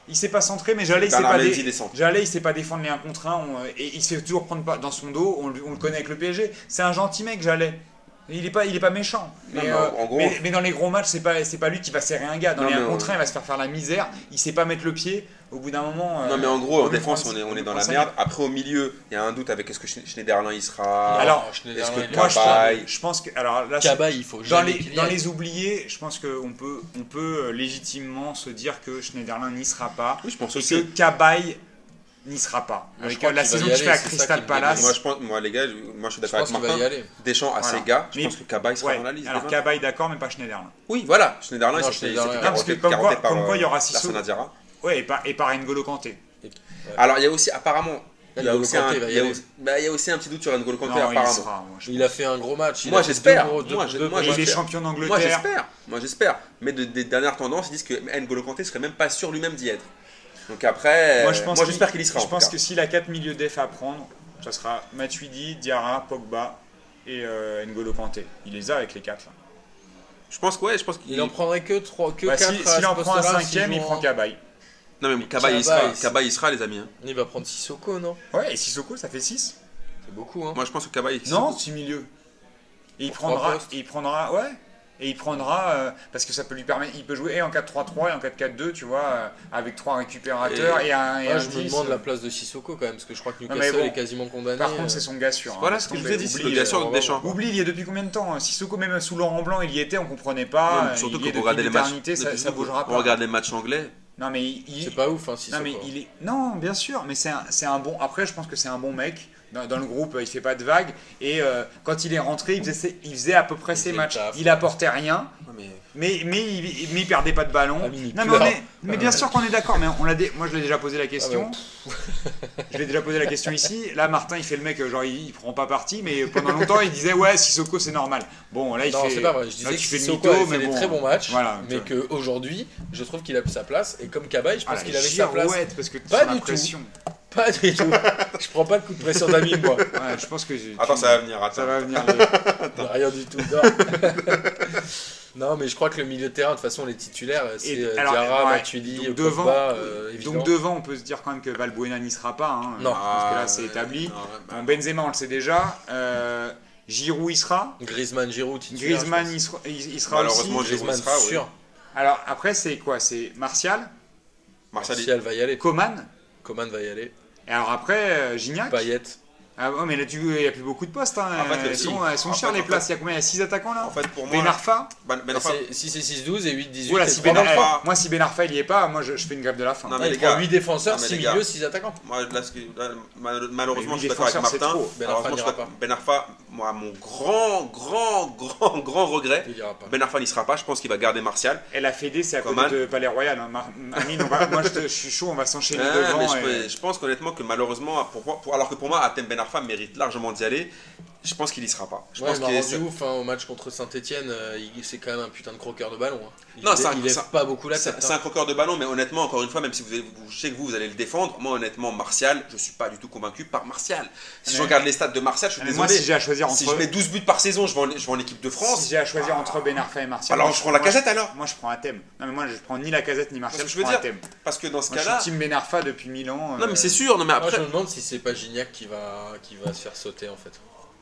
Il s'est pas centré, mais Jallet, il sait pas, dé-. Jallet, il sait pas défendre les 1 contre 1 on- et il se fait toujours prendre pas- dans son dos. On, le- on le connaît avec le PSG. C'est un gentil mec, Jallet. Il est pas, il est pas méchant. Non, Mais, mais euh, en- en gros- mais, mais dans les gros matchs, c'est pas, c'est pas lui qui va serrer un gars. Dans Non, les 1 mais on- contre 1, il va se faire faire la misère. Il sait pas mettre le pied. Au bout d'un moment. euh, Non, mais en gros, en défense, on est, on lui est dans la merde. Après, au milieu, il y a un doute avec est-ce que Schne- Schneiderlin il sera. Alors, est-ce que Moi, je, Cabaye je pense que. Alors là, Cabaye, il faut Dans jamais les, dans les oubliés, je pense qu'on peut, on peut euh, légitimement se dire que Schneiderlin n'y sera pas Oui, je pense et aussi. que Cabaye n'y sera pas. Moi, je Avec crois euh, la saison qu'il fait à Crystal Palace. Moi, je pense, moi, les gars, je- moi, je suis d'accord avec va y Martin. aller. Deschamps à Voilà. ses gars, je Mais- pense que Cabaye sera Ouais, dans la liste. alors Cabaye d'accord, mais pas Schneiderlin. Oui, voilà. Schneiderlin, Non, il s'est fait comme quoi- par comme quoi, il y aura euh, Diarra. Ouais, et par, et par N'Golo Kanté. Alors, il y a aussi, apparemment, il y a aussi un- il y a aussi- bah, il y a aussi un petit doute sur N'Golo Kanté, apparemment. sera. moi, Il a fait un gros match. il Moi, j'espère. Moi, je- moi, il est champion Moi, d'Angleterre. j'espère. Moi, j'espère. Mais de- des dernières tendances, ils disent que N'Golo Kanté serait même pas sûr lui-même d'y être. Donc après, Moi, je pense moi, qu'il- j'espère qu'il y sera. Je pense que s'il a 4 milieux def à prendre, ça sera Matuidi, Diarra, Pogba et euh, N'Golo Kanté. Il les a avec les 4. Je pense que ouais, je pense qu'il Il en prendrait que 3, que Bah, 4 si- S'il en prend un cinquième, il prend Cabaye. Non mais Cabaye il sera, Cabaye, il sera les amis. hein. Il va prendre Sissoko, non? Ouais, et Sissoko, ça fait 6 C'est beaucoup, hein. Moi je pense que Cabaye Non, 6 milieux. Et il prendra, il prendra, ouais. Et il prendra, euh, parce que ça peut lui permettre, il peut jouer et en 4-3-3 et en 4-4-2, tu vois, euh, avec trois récupérateurs et, un, et un je me 10. demande la place de Sissoko quand même, parce que je crois que Newcastle bon, est quasiment condamné. Par contre, euh, c'est son gars sûr. hein. Voilà ce que je vous ai dit, c'est Oublie, le gars sûr on de Deschamps. Oublie, il y a depuis combien de temps hein Sissoko, même sous Laurent Blanc, il y était, on comprenait pas. Non, euh, surtout quand regardez les matchs, ça, ça bougera on pas. regarde les matchs anglais. Non, mais il, il- C'est pas ouf, hein, Sissoko. non, mais il est... non, bien sûr, mais c'est un, c'est un bon. Après, je pense que c'est un bon mec. Dans, dans le groupe, il fait pas de vagues. Et euh, quand il est rentré, il faisait, ses- il faisait à peu près Il ses matchs. taf. Il apportait rien. mais Mais, mais, il, mais il perdait pas de ballon. Ah, mais il non, mais, pleure. on est- mais bien sûr qu'on est d'accord. Mais on l'a dé- moi, je l'ai déjà posé la question. je l'ai déjà posé la question ici. Là, Martin, il fait le mec, genre, il, il prend pas parti. Mais pendant longtemps, il disait, ouais, Sissoko, c'est normal. Bon, là, il non, fait. c'est pas vrai. Je là, disais tu que Sissoko fait mais des bon, très bons matchs, voilà, mais qu'aujourd'hui, je trouve qu'il a plus sa place. Et comme Cabaye, je pense Ah, qu'il avait sa place. parce que tu Pas du tout. Pas du tout. je prends pas de coup de pression d'ami, moi. Ouais, je pense que. attends, ça va venir. Attends. Ça va venir. Rien du tout. Non. non, mais je crois que le milieu de terrain, de toute façon, les titulaires, c'est euh, alors, Diarra, ouais, Matuidi, donc Pogba, devant- euh, évidemment. Donc devant, on peut se dire quand même que Valbuena n'y sera pas. hein. Non. Pense que là, c'est établi. Non, bah, Bon, Benzema, on le sait déjà. Euh, Giroud, il sera. Griezmann, Giroud, titulaire. Griezmann, il sera, il, il sera Malheureusement, aussi. pense. Giroud Griezmann, sera, oui. sûr. Alors après, c'est quoi? C'est Martial, Martial, Martial va y aller. Coman? Coman va y aller. Et alors après, euh, Gignac. Ah mais là, tu il n'y a plus beaucoup de postes. hein. En fait, le- elles, si. sont, elles sont En chères fait, les en places. Il y a combien? Il y a 6 attaquants là? en fait, pour moi, Ben Arfa Ben, Ben Si c'est 6-12 et 8-18. Voilà, et si trois Ben Ben Arfa- Arfa- moi, si Ben Arfa il y est pas, moi je, je fais une grève de la faim. Non, mais il les gars. 8 défenseurs, Non, mais 6 les gars. milieux, 6 attaquants. Moi, là, ce que- là, mal- malheureusement, je suis d'accord avec défenseurs, c'est Martin. trop. Ben Ben moi, mon grand, grand, grand, grand regret, Il ira pas. Ben Arfa n'y sera pas. Je pense qu'il va garder Martial. Et la Fédé, c'est à côté de Palais Royal. hein. Amine, moi je, suis chaud, on va s'enchaîner devant. je, pense honnêtement que malheureusement, moi- alors que pour moi, Atem Ben Arfa mérite largement d'y aller. Je pense qu'il y sera pas. Je Ouais, pense il m'a qu'il rendu ouf hein, au match contre Saint-Etienne. c'est quand même un putain de croqueur de ballon. hein. Il, Non, c'est un- il lève c'est un- pas beaucoup la C'est tête. c'est hein. un croqueur de ballon, mais honnêtement, encore une fois, même si vous, je sais que vous, vous allez le défendre, moi honnêtement, Martial, je suis pas du tout convaincu par Martial. Si je regarde les stats de Martial, je suis Mais moi, désolé. si j'ai à choisir entre Si je mets 12 buts par saison, je vais en, je vais en équipe de Si France. j'ai à choisir entre Ben Arfa et Martial. Alors moi, je prends la moi, casette alors? Moi, je prends un thème. Non, mais moi, je prends ni la casette ni Martial. Je prends un dire, thème. Parce que dans ce Moi, je cas-là. suis team Ben Arfa depuis 1000 ans. Non, euh, mais c'est sûr, non, mais Moi, je après. me demande si c'est pas Gignac qui va, qui va se faire sauter en fait.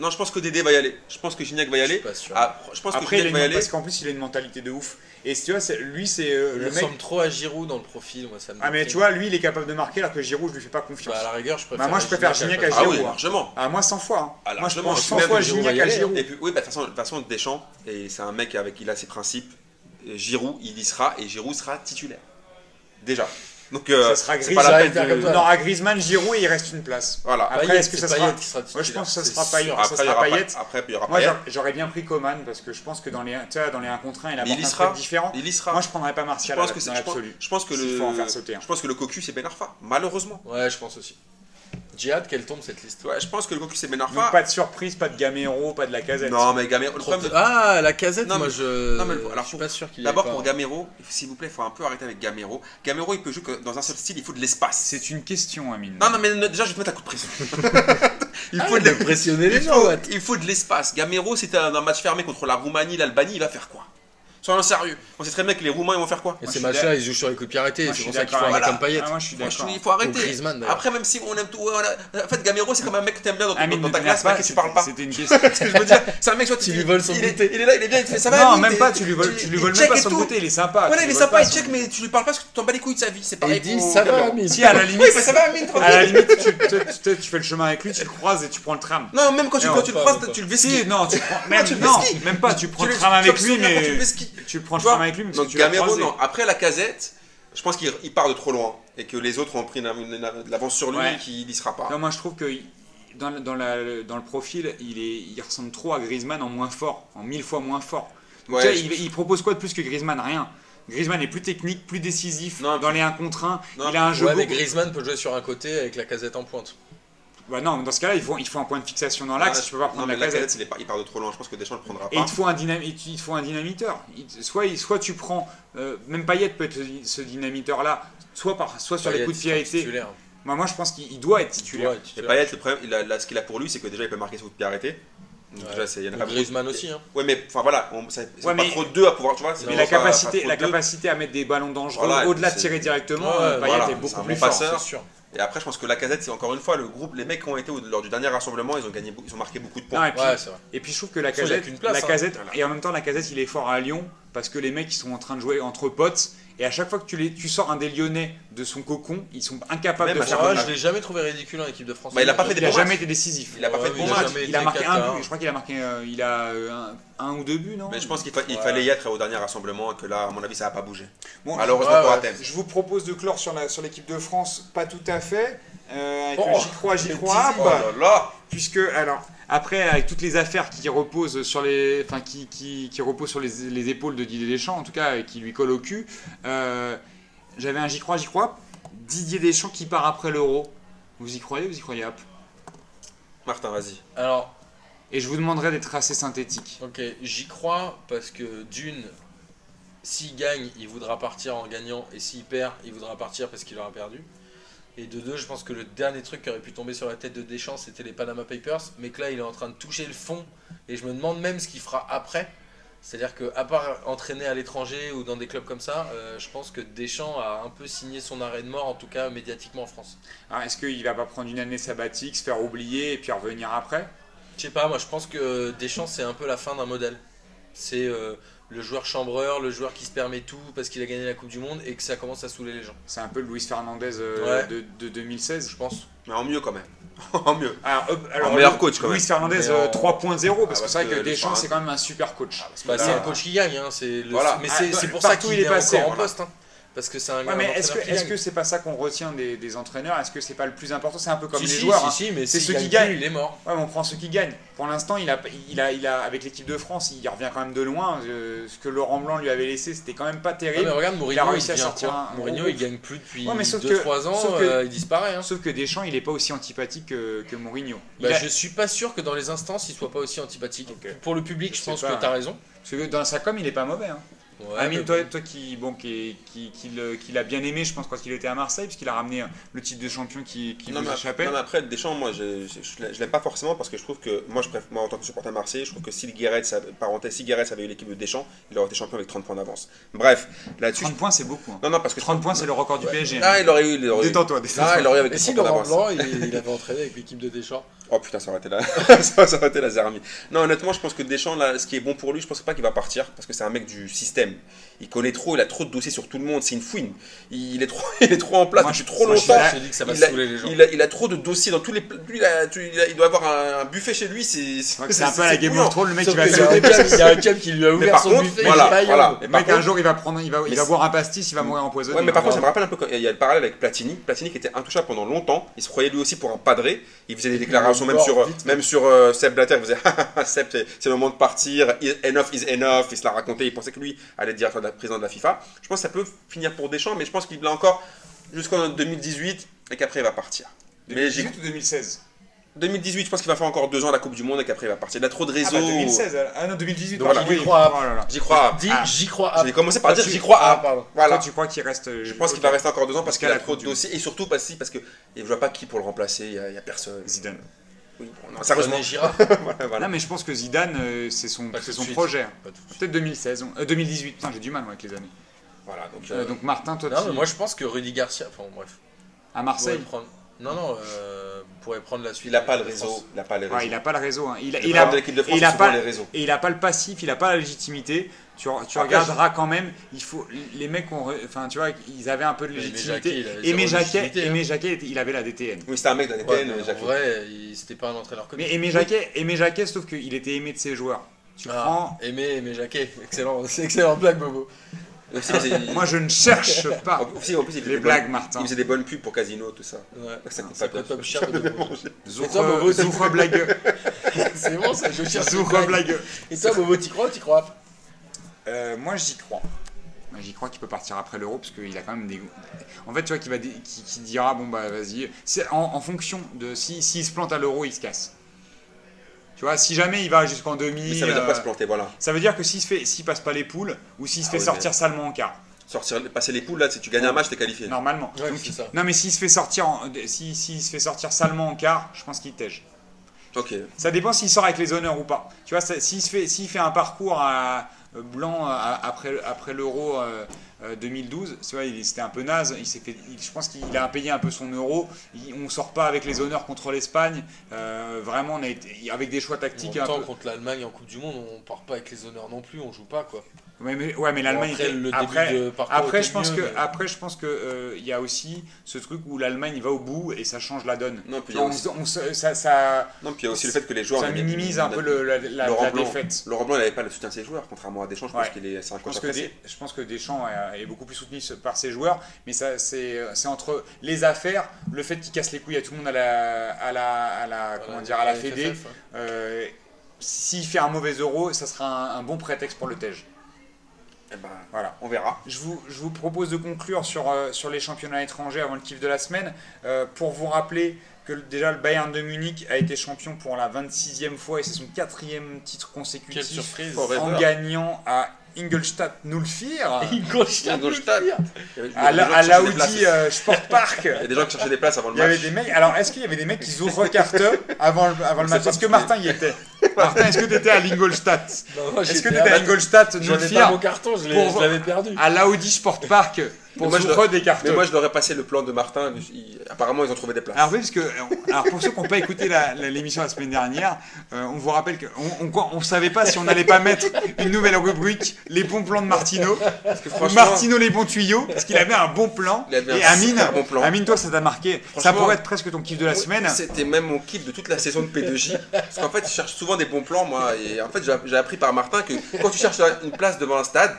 Non, je pense que Dédé va y aller. Je pense que Gignac va y Je aller. suis pas sûr. Ah, je pense Après, que il a Gignac une- va y aller. parce qu'en plus, il a une mentalité de ouf. Et si tu vois, lui, c'est euh, il le mec. ressemble trop à Giroud dans le profil, moi ça me Ah, mais tu vois, lui, il est capable de marquer alors que Giroud, je lui fais pas confiance. Bah, à la rigueur, je préfère. Bah, moi, je préfère Gignac à à Ah Giroud. oui, hein. largement. Ah, moi, 100 fois. hein. Ah, moi, je largement. prends Et puis 100 même fois Gignac à. Giroud. Et puis, oui, bah, de toute façon, de toute façon, Deschamps, et c'est un mec avec il a ses principes. Giroud, il y sera et Giroud sera titulaire. Déjà. Donc, euh, Ça sera gris. pas la ça peine va faire de- comme toi. On aura Griezmann, Giroud et il reste une place. Voilà. Après, est-ce que ça sera- Payet qui sera Moi, je pense que sera Payet. Ça Après, il y sera aura Payet. pas- après, il y aura Moi, j'aurais- bien pris Coman parce que je pense que dans les, dans les 1 contre 1, il y un sera. truc différent. Il y sera. Moi, je prendrais pas Martial je pense à que c'est- je pense, l'absolu. je pense que le faut en faire sauter un. je pense que le cocu c'est Ben Arfa malheureusement Ouais, je pense aussi. Djihad, quelle tombe cette liste Ouais, je pense que le Goku c'est Ben Donc Arfa. pas de surprise, pas de Gamero, pas de la casette. Non, mais Gamero. Le Trop problème, peu- Ah, la casette, Non, moi mais- je. non, mais je alors, suis pour- pas sûr qu'il y ait D'abord pas- pour Gamero, s'il vous plaît, il faut un peu arrêter avec Gamero. Gamero, il peut jouer que dans un seul style, il faut de l'espace. C'est une question, Amine. Non, non, mais ne- déjà, je vais te mettre un coup de pression. il Ah, faut de de l'es- pressionner les il gens, faut, il faut de l'espace. Gamero, si t'es un, un match fermé contre la Roumanie, l'Albanie, il va faire quoi? Soyons sérieux. On sait très bien que les Roumains, ils vont faire quoi Et Moi, ces matchs-là, ils jouent sur les coups de pied arrêtés, c'est pour ça qu'il faut avec- comme Payet. Ah, moi, je suis Franchement, d'accord. il faut arrêter. Après, même si on aime tout. En fait, Gamero, c'est comme un mec que t'aimes bien dans, ta classe, mais pas, que tu parles pas. C'était une question. Ce que je veux dire, c'est un mec, Tu lui voles son il est, goûter. il est là, il est bien, il te fait ça va. Non, même pas, tu lui voles, il- tu lui il voles même pas son côté, il est sympa. Voilà, il est sympa, il check, mais tu lui parles pas parce que tu t'en bats les couilles de sa vie. C'est pareil. il dit pour ça va. Amine. Si, à la limite, Oui, ça va, Amine, à la tranquille. limite, tu, fais le chemin avec lui, tu le croises et tu prends le tram. Non, même quand tu, le pas, croises, tu le vesquilles. non, tu prends, même, pas, tu prends le tram avec lui, mais. Tu prends le tram avec lui, mais parce Donc que tu Gamero, non. Après la casette, je pense qu'il il part de trop loin et que les autres ont pris de l'avance sur lui Ouais. et qu'il n'y sera pas. Non, moi je trouve que dans, le- dans, la- dans le profil, il, est, il ressemble trop à Griezmann en moins fort, en mille fois moins fort. Donc, Ouais, tu sais, je- il, il propose quoi de plus que Griezmann? Rien. Griezmann est plus technique, plus décisif Non, dans les 1 contre 1. Non, il a un jeu Ouais, mais Griezmann peut jouer sur un côté avec la casette en pointe. Bah non, dans ce cas-là, il faut, il faut un point de fixation dans l'axe, Ouais, tu peux pas non, prendre mais la la casette. casette, il, est pas- il part de trop loin. Je pense que Deschamps ne le prendra Et il pas. te faut un, dynam- il te- il te faut un dynamiteur. Soit, il- soit tu prends, euh, même Payet peut être ce dynamiteur-là, soit, par, soit sur les coups de pied arrêtés. Moi, moi, je pense qu'il il doit être titulaire. Ouais, Et titulaire. Payet, le problème, il a, là, ce qu'il a pour lui, c'est que déjà, il peut marquer sur coup de pied arrêté. Donc, Ouais. déjà, y en a pas beaucoup. Griezmann aussi. Hein. Ouais, mais enfin voilà, c'est Ouais, pas trop deux à pouvoir, tu vois. Mais la pas- pas capacité, la capacité à mettre des ballons dangereux, Voilà, au-delà de tirer directement, Ouais, Payet voilà, est beaucoup plus bon fort. Et après, je pense que la casette, c'est encore une fois le groupe, les mecs qui ont été au- lors du dernier rassemblement, ils ont gagné, beaucoup- ils ont marqué beaucoup de Non, points. et, puis, Ouais, c'est vrai. et puis je trouve que la casette, qu'une place, la hein. casette Voilà. et en même temps la casette il est fort à Lyon parce que les mecs ils sont en train de jouer entre potes et à chaque fois que tu, les, tu sors un des Lyonnais de son cocon, ils sont incapables Même de à faire fois, je l'ai jamais trouvé ridicule en équipe de France. Bah, il a pas fait des Il a jamais été décisif. Il a pas fait de il a a été marqué un but, je crois qu'il a marqué euh, il a euh, un, un ou deux buts non? Mais je pense qu'il fa- il Ouais. fallait y être au dernier rassemblement et que là, à mon avis, ça va pas bouger. Bon, Malheureusement ouais, pour. Athènes. Je vous propose de clore sur la sur l'équipe de France, pas tout à fait. euh, avec Oh, le J'y crois, j'y le crois, teasing. Oh là là puisque alors après avec toutes les affaires qui reposent sur les enfin qui, qui, qui reposent sur les, les épaules de Didier Deschamps en tout cas et qui lui collent au cul euh, j'avais un j'y crois j'y crois Didier Deschamps qui part après l'Euro vous y croyez vous y croyez hop Martin, vas-y. Alors, et je vous demanderai d'être assez synthétique ok, j'y crois parce que d'une, s'il gagne, il voudra partir en gagnant et s'il perd, il voudra partir parce qu'il aura perdu. Et de deux, je pense que le dernier truc qui aurait pu tomber sur la tête de Deschamps, c'était les Panama Papers, mais que là, il est en train de toucher le fond et je me demande même ce qu'il fera après. C'est-à-dire qu'à part entraîner à l'étranger ou dans des clubs comme ça, euh, je pense que Deschamps a un peu signé son arrêt de mort, en tout cas médiatiquement en France. Alors, est-ce qu'il va pas prendre une année sabbatique se faire oublier et puis revenir après? Je sais pas, moi je pense que Deschamps c'est un peu la fin d'un modèle. C'est euh, le joueur chambreur, le joueur qui se permet tout parce qu'il a gagné la Coupe du Monde et que ça commence à saouler les gens. c'est un peu le Luis Fernandez euh, Ouais. de, de 2016 Je pense. Mais en mieux quand même. en mieux. alors, hop, alors, meilleur Luis- coach, quand même. Luis Fernandez Mais euh, en- 3.0 parce Ah, que c'est vrai que les Deschamps c'est quand même un super coach Bah, c'est un coach qui gagne, hein, c'est le... Voilà. mais Ah, c'est bah, c'est pour ça partout qu'il il est est, passé, encore en voilà. poste. hein. Parce que c'est un, Ouais, mais est-ce que est-ce c'est pas ça qu'on retient des, des entraîneurs? Est-ce que c'est pas le plus important? C'est un peu comme si, les si, joueurs. si, hein. si, mais C'est ceux qui gagne gagnent. plus, il est mort. Ouais, mais on prend ceux qui gagnent. Pour l'instant, il a, il a, il a, avec l'équipe de France, il revient quand même de loin. Euh, ce que Laurent Blanc lui avait laissé, c'était quand même pas terrible. mais regarde, Il a Mourinho, il, réussi à sortir un- Mourinho, il gagne plus depuis Ouais, mais sauf 2-3 ans, sauf que- euh, il disparaît. hein. Sauf que Deschamps, il est pas aussi antipathique que, que Mourinho. Bah, a- Je suis pas sûr que dans les instances, il soit pas aussi antipathique. Pour le public, Je pense que tu as hein. raison. Parce que dans sa com, il est pas mauvais. Ouais, Amine, mais toi, toi qui, bon, qui, qui, qui, le- qui l'a bien aimé, je pense, quand il était à Marseille, puisqu'il a ramené le titre de champion qui, qui non, vous mais, échappait. non, mais après, Deschamps, moi, je, je, je l'aime pas forcément parce que je trouve que, moi, je préfère, moi, en tant que supporter Marseille, je trouve que si Guéret, parenthèse, si Guéret avait eu l'équipe de Deschamps, il aurait été champion avec 30 points d'avance. Bref, là-dessus. 30 points, c'est beaucoup. hein. Non, non, parce que 30 points, c'est le record du PSG. hein. Ah, il aurait eu. Détends-toi, détends-toi. Ah, il aurait eu avec Et 30 si points Laurent d'avance. Blanc, il, il avait entraîné avec l'équipe de Deschamps? Oh putain, ça aurait été la, ça, aurait été la Zermi. Non, honnêtement, je pense que Deschamps, là, ce qui est bon pour lui, je pense pas qu'il va partir parce que c'est un mec du système. Il connaît trop, il a trop de dossiers sur tout le monde, c'est une fouine. Il est trop, il est trop en place Moi, depuis trop moi, longtemps. là- Je te dis que ça va Il a, saouler les gens. il, a, il a trop de dossiers dans tous les. Lui, il, a- il doit avoir un, un buffet chez lui, c'est. Un peu à la Game of Thrones, le mec qui va il y a un câble qui lui a ouvert son buffet. voilà. Le mec, un jour, il va, prendre, il va, il va boire un pastis, il va mourir empoisonné. Ouais, mais par contre, ça me rappelle un peu il y a le parallèle avec Platini. Platini qui était intouchable pendant longtemps. Il se croyait lui aussi pour un padré. Il faisait des déclarations même sur, même sur euh, Seb Blatter. Il faisait Seb, c'est le moment de partir. Enough is enough. Il se l'a raconté. Il pensait que lui allait directeur de la président de la FIFA. Je pense que ça peut finir pour Deschamps, mais je pense qu'il l'a encore jusqu'en 2018 et qu'après il va partir. Mais j'ai- 2018 ou 2016 2018, je pense qu'il va faire encore deux ans à la Coupe du Monde et qu'après il va partir. Il a trop de Ah réseaux. bah 2016, alors. ah non 2018. Donc pardon, voilà. oui. J'y crois. Oh. J'y crois. Dis, Ah. j'y crois. J'ai commencé par dire tu- j'y crois. Ah, à. pardon. Voilà. Toi, tu crois qu'il reste euh, Je pense qu'il ok. va rester encore deux ans parce qu'il a trop de du dossiers et surtout parce que- parce que je vois pas qui pour le remplacer. Il y a, il y a personne. Zidane. Oui, sérieusement. René Girard. Voilà, voilà. Non mais je pense que Zidane, euh, c'est son, c'est son suite. projet. Peut-être 2016, euh, 2018. Putain, j'ai du mal moi avec les années. Voilà, donc, Euh, euh, donc Martin, toi, Non, tu- mais moi je pense que Rudy Garcia, enfin bref, à pourrait Marseille. prendre. Non, non, euh, pourrait prendre la suite. il a pas le de réseau. France. Il a pas les réseaux. Ouais, il a pas le réseau. hein. Il, a, Le il problème a, de l'équipe de France, il a c'est souvent pas- les réseaux. et il a pas le passif, il a pas la légitimité. Tu, tu Après, regarderas quand même. Il faut les mecs ont, enfin tu vois, ils avaient un peu de légitimité. Jacquet, il avait Aimé Jacquet, Aimé Jacquet, il avait la DTN. Oui, c'était un mec d'un Ouais, DTN, mais en Jacques. vrai, c'était pas un entraîneur comme Mais Aimé Jacquet, Aimé Jacquet, sauf qu'il était aimé de ses joueurs. Tu Ah, prends. Aimé, Aimé Jacquet, excellent, c'est excellent blague Bobo. Aussi, Moi, je ne cherche pas en plus, en plus, il faisait les blagues, bonnes- Martin. Il faisait des bonnes pubs pour Casino, tout ça. Ouais. Ça coûte pas coûte bien. pas cher de Bobo. Zoukre, Et toi, Bobo, tu- Zoukre blagueux. C'est bon ça, je cherche. blagues. blagueux. Et toi Bobo, t'y crois ou t'y crois Euh, moi, j'y crois. Moi, J'y crois qu'il peut partir après l'euro parce qu'il a quand même des. En fait, tu vois, qu'il va dé- qui, qui dira bon bah vas-y. C'est en, en fonction de si s'il se plante à l'euro, il se casse. Tu vois, si jamais il va jusqu'en demi, Mais ça veut dire pas euh, se planter, voilà. ça veut dire que s'il se fait, s'il passe pas les poules ou s'il se Ah fait oui, sortir salement en quart, Sortir, passer les poules, là, si tu gagnes un match, t'es qualifié. normalement. Ouais, Donc, ça. non, mais s'il se fait sortir, en- si, s'il se fait sortir salement en quart, je pense qu'il tège. Ok. Ça dépend s'il sort avec les honneurs ou pas. Tu vois, s'il se fait, fait un parcours à- euh, blanc à- après, après l'euro euh, euh, 2012, tu vois, il- c'était un peu naze. Il s'est fait, il- je pense qu'il a payé un peu son euro. Il- on sort pas avec les honneurs contre l'Espagne. Euh, vraiment, on a été, avec des choix En tactiques même un temps, peu. contre l'Allemagne en Coupe du Monde, on part pas avec les honneurs non plus, on joue pas quoi. Ouais, mais, ouais, mais l'Allemagne. Après, était- le début après, de parcours après, était je pense mieux, que, mais- après, je pense que euh, il y a aussi ce truc où l'Allemagne va au bout et ça change la donne. Non, puis il y a On aussi, se- on se- ça, ça, non, puis il y a aussi le fait que les joueurs. ça on minimise un peu le- la, la- Laurent la Blanc. défaite. Laurent Blanc, il n'avait pas le soutien de ses joueurs, contrairement à Deschamps. Je pense qu'il est, c'est un Je pense, que apprécié. Des- je pense que Deschamps est, est beaucoup plus soutenu par ses joueurs, mais ça, c'est, c'est entre les affaires, le fait qu'il casse les couilles à tout le monde à la, à la, à la, comment dire, à la Fédé. Euh, s'il fait un mauvais euro, ça sera un, un bon prétexte pour le Tej. Eh ben, Voilà. on verra. Je vous, je vous propose de conclure sur, euh, sur les championnats étrangers avant le kiff de la semaine, euh, pour vous rappeler que déjà le Bayern de Munich a été champion pour la 26e fois et c'est son quatrième titre Quelle consécutif surprise Forever. en gagnant à Ingolstadt. Ingolstadt. Ingolstadt. Avait- il y avait À à l'Audi euh, Sport Park. Il y a des gens qui cherchaient des places avant le Il y avait match. des mecs. Alors, est-ce qu'il y avait des mecs qui ouvrent carte avant le, avant le match? Est-ce que Martin y était Martin, est-ce que tu étais à l'Ingolstadt? Est-ce que tu étais à à- Ingolstadt J'avais pas Nulfir mon carton, je l'avais perdu. à l'Audi Sport Park pour moi, je s'ouvrir des cartes Mais moi, je leur ai passé le plan de Martin. Apparemment, ils ont trouvé des places. Alors oui, parce que alors pour ceux qui n'ont pas écouté la- la- l'émission la, semaine dernière, euh, on vous rappelle qu'on on, on savait pas si on n'allait pas mettre une nouvelle rubrique, les bons plans de Martino, Parce que ou franchement, Martino les bons tuyaux, parce qu'il avait un bon plan. Il avait Et un Amine, bon plan. Amine, toi ça t'a marqué. Ça pourrait être presque ton kiff de la semaine. C'était même mon kiff de toute la saison de P2J. Parce qu'en fait, je cherche souvent des bons plans, moi. Et en fait, j'ai appris par Martin que quand tu cherches une place devant un stade,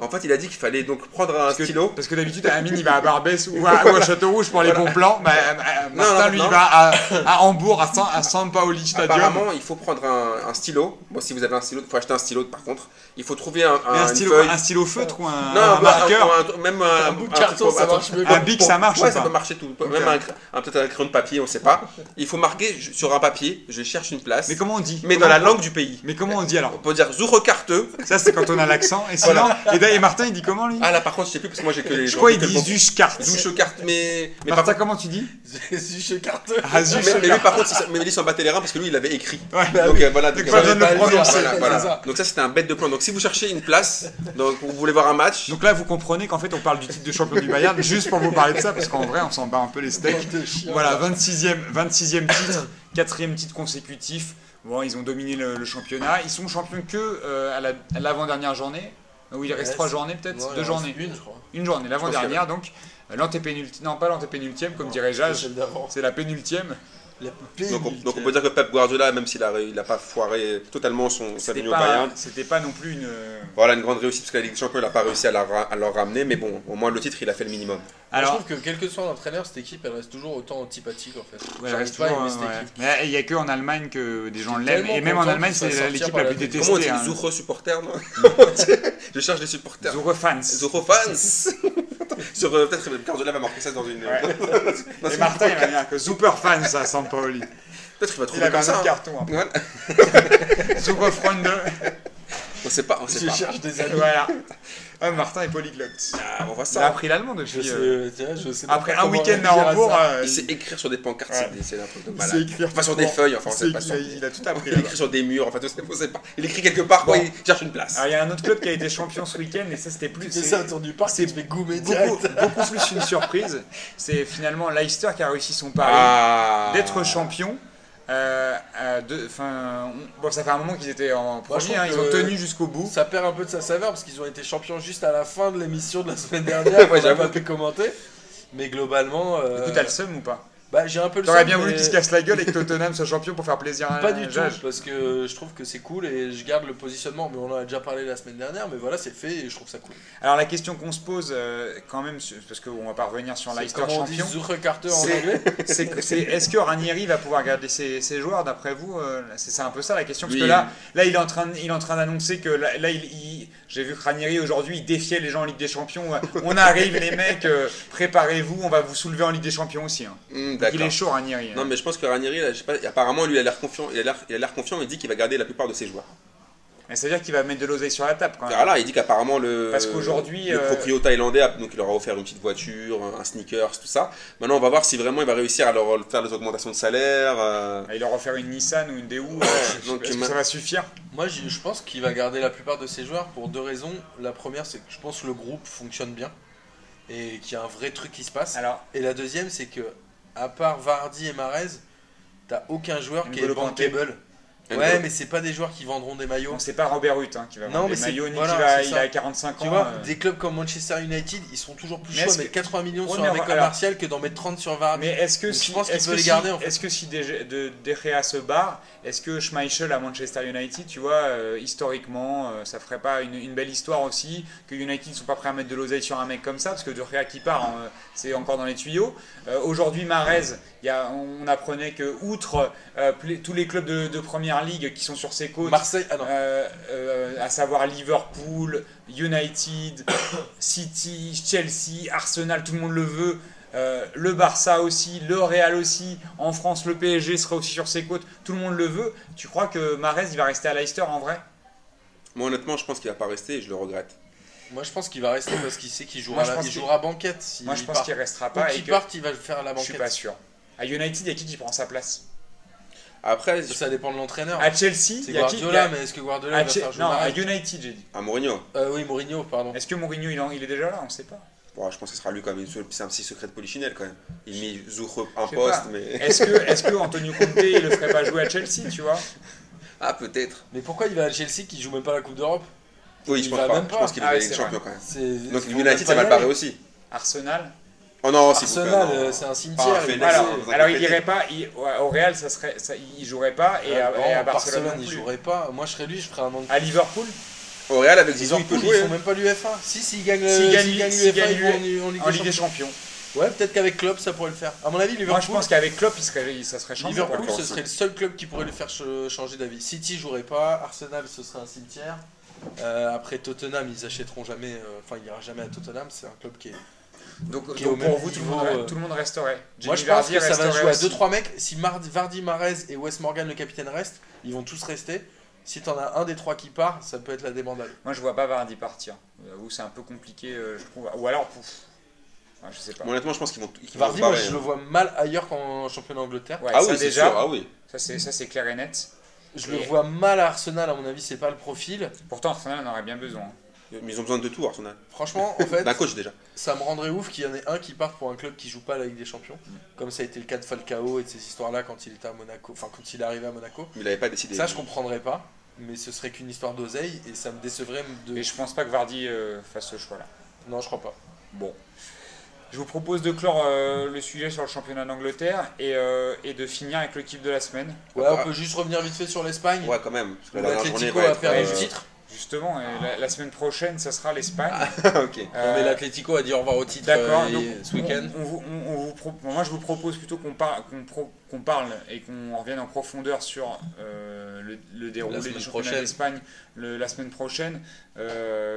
en fait, il a dit qu'il fallait donc prendre un Parce que, stylo. parce que d'habitude, Amine il va à Barbès ou à, ou à Château-Rouge pour les bons plans. Bah, euh, Martin non, lui non. il va à, à Hambourg, à San, à San Paoli Stadium. Apparemment, il faut prendre un, un stylo. Bon, si vous avez un stylo, il faut acheter un stylo par contre. Il faut trouver un, un, une stylo, feuille. un stylo feutre ou un, non, un un- marqueur. un- un- même un, Un bout de carton, ça marche mieux. Un bic, ça marche Ouais, ou ça peut marcher tout. Même un, un- peut-être un crayon de papier, on sait pas. Il faut marquer sur un papier, je cherche une place, Mais comment on dit mais dans la langue du pays. Mais comment on dit alors On peut dire Zourecarteux. Ça, c'est quand on a l'accent. Et sinon, et, Martin, il dit comment lui Ah là, par contre, je sais plus parce que moi j'ai que les. Je crois qu'il dit Zushkart. Zouchecarte, mais. Mais Martin, comment tu dis carte. Ah, Mais, mais Zushkart. lui, par contre, il s'en- mais lui, s'en battait les reins parce que lui, il avait écrit. Ouais. Donc euh, voilà. Donc, donc, pas euh, le voilà, ça. Donc ça, c'était un bête de plan. Donc si vous cherchez une place, donc vous voulez voir un match, Donc là, vous comprenez qu'en fait, on parle du titre de champion du Bayern juste pour vous parler de ça, parce qu'en vrai, on s'en bat un peu les steaks. Voilà, 26e, 26e titre, 4e titre consécutif. Bon, ils ont dominé le, le championnat. Ils sont champions que euh, à la- à l'avant-dernière journée. Où il reste Ouais, trois journées peut-être Ouais, Deux journées Une, je crois. Une journée, l'avant-dernière donc. Euh, L'antépénultième, non pas l'antépénultième comme dirait Jage, c'est la pénultième. La donc on, donc on peut dire que Pep Guardiola, même s'il a, ré- il a pas foiré totalement son sa C'était venue au Bayern, c'était pas non plus une. voilà une grande réussite parce que la Ligue des Champions, il n'a pas réussi à, la à leur ramener, mais bon, au moins le titre, il a fait le minimum. Alors, je trouve que quel que soit l'entraîneur, cette équipe, elle reste toujours autant antipathique en fait. Ouais, J'arrive reste pas à toujours, aimer cette ouais. équipe. Mais il n'y a que en Allemagne que des gens l'aiment. Et même en Allemagne, c'est l'équipe la plus télé. Comment on dit détestée. hein. Zouro supporter, non Je cherche des supporters. Zoro fans. Zoro fans Sur euh, peut-être va marquer ça dans une. Ouais. dans Et une- Martin, il va dire que super fan, ça, Sampaoli. Peut-être qu'il va Il trouver avait comme un ça. hein. carton. hein. Voilà. Freunde. On sait pas, on sait Je pas. cherche des amis. Voilà. Ah, Martin est polyglotte. Ah, on voit Il a appris l'allemand Je depuis. sais, euh, tiens, je sais Après pas un week-end à Hambourg, euh, Il sait écrire sur des pancartes, Ouais. c'est- un truc de il sait malade. écrire. Enfin, sur des feuilles, enfin, on Il sait pas a- Il a tout appris. Il écrit sur des murs, enfin, on sait pas. Il écrit quelque part, quoi, Bon. il cherche une place. Alors, il y a un autre club qui a été champion ce week-end, et ça, c'était plus. C'est- ça autour du parc, c'est goumer beaucoup, beaucoup plus une surprise. C'est finalement Leicester qui a réussi son pari Ah. d'être champion. Euh, euh, de- bon, ça fait un moment qu'ils étaient en premier, hein, ils ont tenu jusqu'au bout. Ça perd un peu de sa saveur parce qu'ils ont été champions juste à la fin de l'émission de la semaine dernière. Ouais, j'avoue. pas pu commenter. Mais globalement. euh, Du coup, t'as le seum ou pas? Bah, j'ai un peu le T'aurais bien voulu qu'ils se cassent la gueule et que Tottenham soit champion pour faire plaisir à Pas du tout, parce que je trouve que c'est cool et je garde le positionnement. Mais on en a déjà parlé la semaine dernière, mais voilà, c'est fait et je trouve ça cool. Alors la question qu'on se pose euh, quand même, parce qu'on va pas revenir sur C'est Leicester champion, Carter en C'est- anglais c'est c'est- est-ce que Ranieri va pouvoir garder ses, ses joueurs d'après vous euh, C'est c'est un peu ça la question, parce Oui. que là, là il est en train, il est en train d'annoncer que là, là, il, il- j'ai vu que Ranieri aujourd'hui il défiait les gens en Ligue des Champions. On arrive les mecs, euh, préparez-vous, on va vous soulever en Ligue des Champions aussi. hein. Hmm, Donc, D'accord. il est chaud Ranieri. hein. Non, mais je pense que Ranieri, là, je sais pas, apparemment, lui, il a l'air confiant. Il a l'air, il a l'air confiant. Il dit qu'il va garder la plupart de ses joueurs. Mais ça veut dire qu'il va mettre de l'oseille sur la table quand même. Voilà, il dit qu'apparemment le, Parce qu'aujourd'hui, le euh, proprio thaïlandais, a- donc il leur a offert une petite voiture, un sneakers, tout ça. Maintenant, on va voir si vraiment il va réussir à leur faire des augmentations de salaire. euh, Il leur offert une Nissan ou une Daewoo. euh, donc, Est-ce que ça va suffire? Moi, je je pense qu'il va garder la plupart de ses joueurs pour deux raisons. La première, c'est que je pense que le groupe fonctionne bien et qu'il y a un vrai truc qui se passe. Alors, Et la deuxième, c'est que, à part Vardy et Marez, t'as aucun joueur qui est bankable. Ouais, mais c'est pas des joueurs qui vendront des maillots. c'est pas Robert Huth hein, qui va Non, vendre mais des c'est- maillots, ni voilà, qui va, c'est il a 45 Tu ans. vois, euh. des clubs comme Manchester United, ils sont toujours plus Mais chauds à mettre que- 80 millions sur un on mec comme Martial que d'en mettre 30 sur Vardy. Mais est-ce que Donc, je si, pense qu'il est-ce peut que si- garder, en fait. est-ce que si De, de, De Gea se barre, est-ce que Schmeichel à Manchester United, tu vois, euh, historiquement, euh, ça ferait pas une, une belle histoire aussi que United ne sont pas prêts à mettre de l'oseille sur un mec comme ça parce que De Gea qui part, hein, c'est encore dans les tuyaux. Euh, Aujourd'hui, Marez, il y a, on apprenait que outre euh, tous les clubs de, de première ligue qui sont sur ses côtes, Marseille, ah non. euh, euh, à savoir Liverpool, United, City, Chelsea, Arsenal, tout le monde le veut. Euh, le Barça aussi, le Real aussi, en France le PSG sera aussi sur ses côtes, tout le monde le veut. Tu crois que Marez il va rester à Leicester en vrai? Moi, honnêtement, je pense qu'il va pas rester et je le regrette. Moi, je pense qu'il va rester parce qu'il sait qu'il jouera, Moi, je la- pense il qu'il- jouera banquette. Moi je pense part. qu'il restera Ou pas et qu'il que parte, il va faire la je suis banquette. pas sûr. À United, il y a qui qui prend sa place? Après, Ça dépend de l'entraîneur. À Chelsea, C'est il y a Guardiola, a- mais est-ce que Guardiola à va faire jouer Non, à United, j'ai dit. à Mourinho, Euh, Oui, Mourinho, pardon. Est-ce que Mourinho il, en- il est déjà là? On sait pas. bon, je pense que ce sera lui quand même. C'est un petit secret de polichinelle quand même. Il met Zoukre un Je poste, pas. mais. Est-ce que, est que Antonio Conte il le ferait pas jouer à Chelsea, tu vois? Ah, peut-être. Mais pourquoi il va à Chelsea qui joue même pas la Coupe d'Europe? Oui, Il je pense va pas. même Je pas. pense qu'il est Ah, Champions quand même. C'est- Donc United, c'est mal barré aussi. Arsenal? Oh non, non. euh, c'est un cimetière. Il Alors, alors il irait pas, il- au Real ça serait, ça, il jouerait pas et, à, Ah, et à Barcelone, il jouerait pas. Moi, je serais lui, je ferais un an de À Liverpool, Au Real, avec Liverpool, peut ils font même pas l'UFA. Si, s'ils gagnent S'ils le- gagnent- gagnent s'ils l'UFA, gagnent ils vont en, en Ligue en des Ligue des Champions. Ouais, peut-être qu'avec Klopp, ça pourrait le faire. À mon avis, Liverpool, Moi je pense qu'avec Klopp, il serait, ça serait champion. Liverpool, ce serait le seul club qui pourrait le faire ch- changer d'avis. City jouerait pas, Arsenal, ce serait un cimetière. Euh, après Tottenham, ils achèteront jamais. euh, Enfin, il ira jamais à Tottenham. C'est un club qui est. Donc, pour même vous, tout le, niveau, monde, euh, tout le monde resterait. Moi, je pense Vardy que ça va jouer à aussi. 2-3 mecs. Si Mar- Vardy, Marez et Wes Morgan, le capitaine, restent, ils vont tous rester. Si t'en as un des trois qui part, ça peut être la débandade. Moi je vois pas Vardy partir. C'est un peu compliqué, euh, je trouve. Ou alors, pouf. Je sais pas. Honnêtement, je pense qu'ils vont, vont Vardy, moi, je hein. le vois mal ailleurs qu'en championnat d'Angleterre. Ouais, Ah ça oui, c'est déjà, sûr. Ah oui. ça c'est ça c'est clair et net. Je le vois mal à Arsenal, à mon avis, c'est pas le profil. Pourtant, Arsenal en aurait bien besoin. Mais ils ont besoin de tout, Arsenal. Franchement, en fait, D'un coach déjà. ça me rendrait ouf qu'il y en ait un qui parte pour un club qui joue pas la Ligue des Champions, comme ça a été le cas de Falcao et de ces histoires-là quand il était à Monaco, enfin quand il est arrivé à Monaco. Mais il n'avait pas décidé. Ça, je comprendrais pas, mais ce serait qu'une histoire d'oseille et ça me décevrait de. Et je pense pas que Vardy euh, fasse ce choix-là. Non, je crois pas. Bon. Je vous propose de clore euh, le sujet sur le championnat d'Angleterre et, euh, et de finir avec l'équipe de la semaine. Ouais, on peut juste revenir vite fait sur l'Espagne. Ouais, quand même. Parce que où la dernière l'Atlético a perdu euh, le titre. Justement, et la, la semaine prochaine, ça sera l'Espagne. ok. Euh, mais l'Atlético a dit au revoir au titre D'accord. euh, ce week-end. on- on vous- on- on vous pro- bon, moi, je vous propose plutôt qu'on par- qu'on pro- qu'on parle et qu'on revienne en profondeur sur euh, le, le déroulé du championnat d'Espagne le- la semaine prochaine,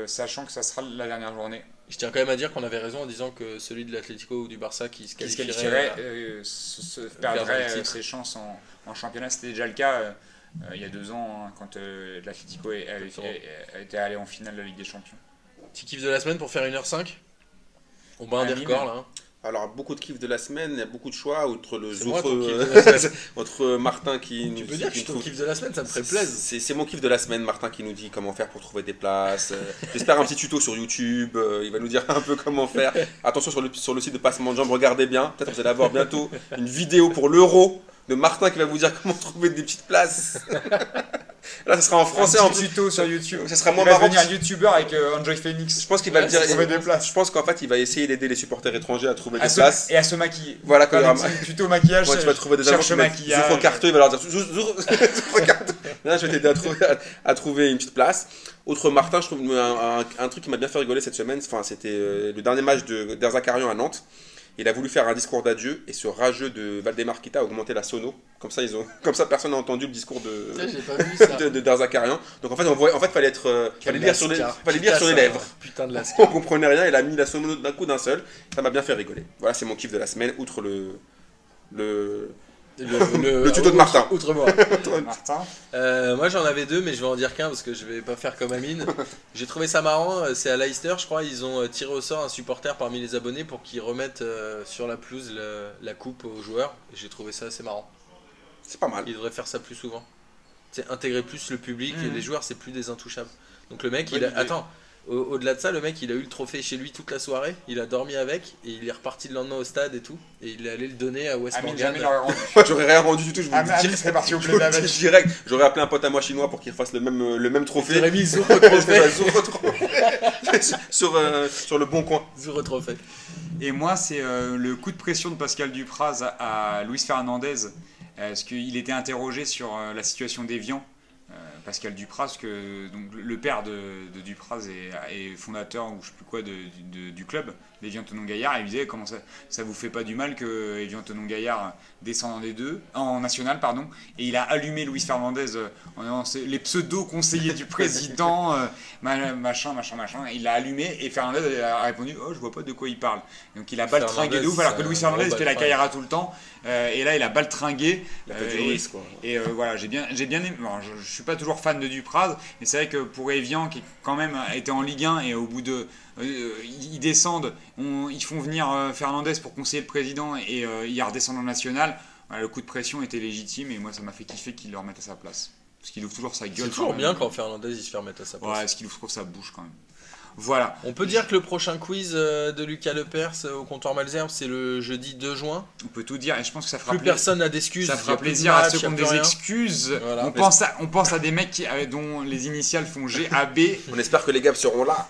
sachant que ça sera la dernière journée. Je tiens quand même à dire qu'on avait raison en disant que celui de l'Atlético ou du Barça qui se qui se qualifierait. se, se perdrait ses chances en, en championnat. C'était déjà le cas euh, il y a deux ans hein, quand euh, fait- était allé en finale de la Ligue des Champions. Petit kiff de la semaine pour faire 1h05 On bat un des records là. hein. Alors, beaucoup de kiff de la semaine, il y a beaucoup de choix, outre le kiff euh, entre Martin qui Tu nous peux dire que je suis nous ton trouve- kiff de la semaine, ça me ferait plaisir. C'est mon kiff de la semaine, Martin qui nous dit comment faire pour trouver des places. Euh, J'espère un petit tuto sur YouTube, il va nous dire un peu comment faire. Attention sur le, sur le site de Passement de Jambes, regardez bien. Peut-être vous allez avoir bientôt une vidéo pour l'euro de Martin qui va vous dire comment trouver des petites places. Là, ça sera en français un en tuto sur YouTube. Ça sera Il moins va marrant. devenir youtubeur avec euh, Enjoy Phoenix. Je pense qu'il va le dire. c'est trouver des places. Je pense qu'en fait, il va essayer d'aider les supporters étrangers à trouver des se- places. et à se maquiller. Voilà, quand il petits tutos maquillage. Ouais, tu vas trouver des mettent maquillage. Zoufro Carteux, il va leur dire Carteux. Là, je vais t'aider à trouver, à, à trouver une petite place. Autre Martin, je trouve un, un- un truc qui m'a bien fait rigoler cette semaine, enfin, c'était euh, le dernier match de d'Erzakarian à Nantes. Il a voulu faire un discours d'adieu et ce rageux de Valdemar Kita a augmenté la sono. Comme ça, ils ont, comme ça personne n'a entendu le discours de, ça. Derzakarian. Donc en fait, on voit, en fait, fallait être, euh, fallait lire sur les, fallait lire sur les lèvres. Putain de la On comprenait rien, il a mis la sono d'un coup d'un seul. Ça m'a bien fait rigoler. Voilà, c'est mon kiff de la semaine, outre le, le, Le, Le tuto de Martin. Outre moi. Martin. Euh, moi j'en avais deux, mais je vais en dire qu'un parce que je vais pas faire comme Amine. J'ai trouvé ça marrant. euh, C'est à Leicester, je crois. Ils ont euh, tiré au sort un supporter parmi les abonnés pour qu'ils remettent euh, sur la pelouse le- la coupe aux joueurs. Et J'ai trouvé ça assez marrant. c'est pas mal. Ils devraient faire ça plus souvent. C'est intégrer plus le public et Mhm. les joueurs, c'est plus des intouchables. Donc le mec, Bonne il a... idée. Au- Au-delà de ça, le mec, il a eu le trophée chez lui toute la soirée. Il a dormi avec et il est reparti le lendemain au stade et tout. Et il est allé le donner à West Morgan. j'aurais rien rendu du tout. Je vous le dis parti au direct. J'aurais appelé un pote à moi chinois pour qu'il fasse le même, le même trophée. J'aurais mis Zouro trophée. Zouro trophée. sur, euh, sur le bon coin. Zouro trophée. Et moi, c'est euh, le coup de pression de Pascal Dupraz à, à Luis Fernandez, parce qu'il était interrogé sur euh, la situation d'Evian? Pascal Dupraz, donc, le père de, Dupraz est, fondateur ou je sais plus quoi du club, l'Evian Tonon Gaillard, et il disait comment ça, ça vous fait pas du mal que Evian Tonon Gaillard descende en D2, en national pardon, et il a allumé Luis Fernandez euh, en c'est les pseudo conseillers du président, euh, ma- machin machin machin, il l'a allumé et Fernandez a répondu oh je vois pas de quoi il parle, donc il a baltringué de ouf alors que Luis Fernandez fait la. Caillera tout le temps, euh, et là il a baltringué. Il a et- quoi. et voilà, j'ai bien, j'ai bien aimé. bon, je, je suis pas toujours fan de Dupraz, mais c'est vrai que pour Evian, qui quand même était en Ligue 1 et au bout de. Euh, ils descendent, on- ils font venir euh, Fernandez pour conseiller le président et euh, ils redescendent en national. Voilà, le coup de pression était légitime et moi ça m'a fait kiffer qu'il le remette à sa place. Parce qu'il ouvre toujours sa gueule. C'est toujours bien quand Fernandez il se fait remettre à sa place. Ouais, parce qu'il ouvre trop sa bouche quand même. Voilà. On peut dire que le prochain quiz de Lucas Lepers au comptoir Malzerbe, c'est le jeudi 2 juin. On peut tout dire et je pense que ça fera Plus plaisir. personne n'a d'excuses. Ça il a fera plaisir à ceux il qui a ont des rien. excuses. Voilà. on, pense à, on pense à des mecs qui- dont les initiales font GAB. On espère que les gars seront là.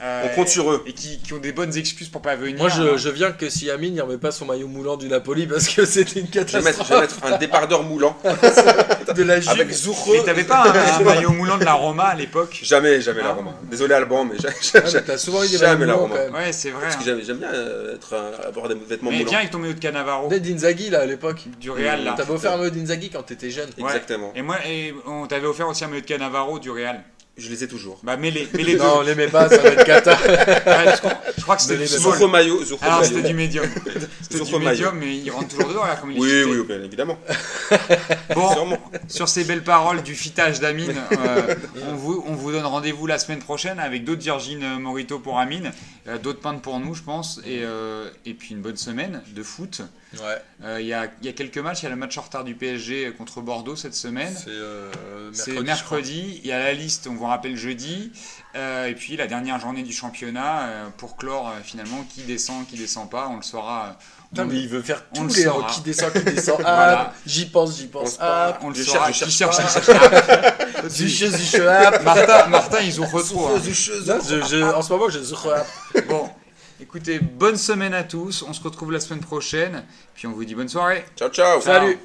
Euh, On compte sur eux. Et qui, qui ont des bonnes excuses pour pas venir. Moi je, hein. je viens que si Amine il remet pas son maillot moulant du Napoli parce que c'était une Je vais, mettre, catastrophe je vais mettre un débardeur moulant. de la Juve. Avec Zoukre. Mais t'avais pas un, un maillot moulant de la Roma à l'époque? Jamais, jamais la Ah. Roma. Désolé Alban, mais j'ai- Ah, mais T'as souvent eu des Jamais la Roma. quand même. Ouais, c'est vrai. Parce que hein. j'aime j'aime bien euh, être, un- avoir des vêtements Mais moulants. viens avec ton maillot de Cannavaro Peut-être d'Inzaghi là à l'époque. du Real là. T'avais offert un maillot d'Inzaghi quand t'étais jeune. Ouais. Exactement. Et moi, et on t'avait offert aussi un maillot de Cannavaro du Real. Je les ai toujours. Bah, mets les, mets les deux. Non, on l'aimait pas, ça va être cata. Ouais, je crois que c'était du les small. Zoukre Alors, c'était du médium. C'était du médium, mais il rentre toujours dedans, là, comme il Oui, oui, bien évidemment. Bon, Sûrement. sur ces belles paroles du fitage d'Amine, euh, on, vous, on vous donne rendez-vous la semaine prochaine avec d'autres Virgin Morito pour Amine, euh, d'autres pintes pour nous, je pense, et, euh, et puis une bonne semaine de foot. Ouais, Euh, Il y, a, il y a quelques matchs, il y a le match en retard du PSG contre Bordeaux cette semaine. c'est euh, mercredi. il y a la liste, on vous rappelle jeudi, Euh, et puis la dernière journée du championnat euh, pour clore euh, finalement qui descend, qui descend pas, on le saura. Putain, on- mais il veut faire on tous le les saura. qui descend, qui descend. Voilà. Ah, j'y pense, j'y pense. On Ah, on le saura. cherche, cherche cherche, Zuche, zuche. Martin, Martin, ils ont retrouvé. En ce moment, je zuche. Bon, écoutez, bonne semaine à tous. On se retrouve la semaine prochaine. Puis on vous dit bonne soirée. Ciao, ciao. Salut.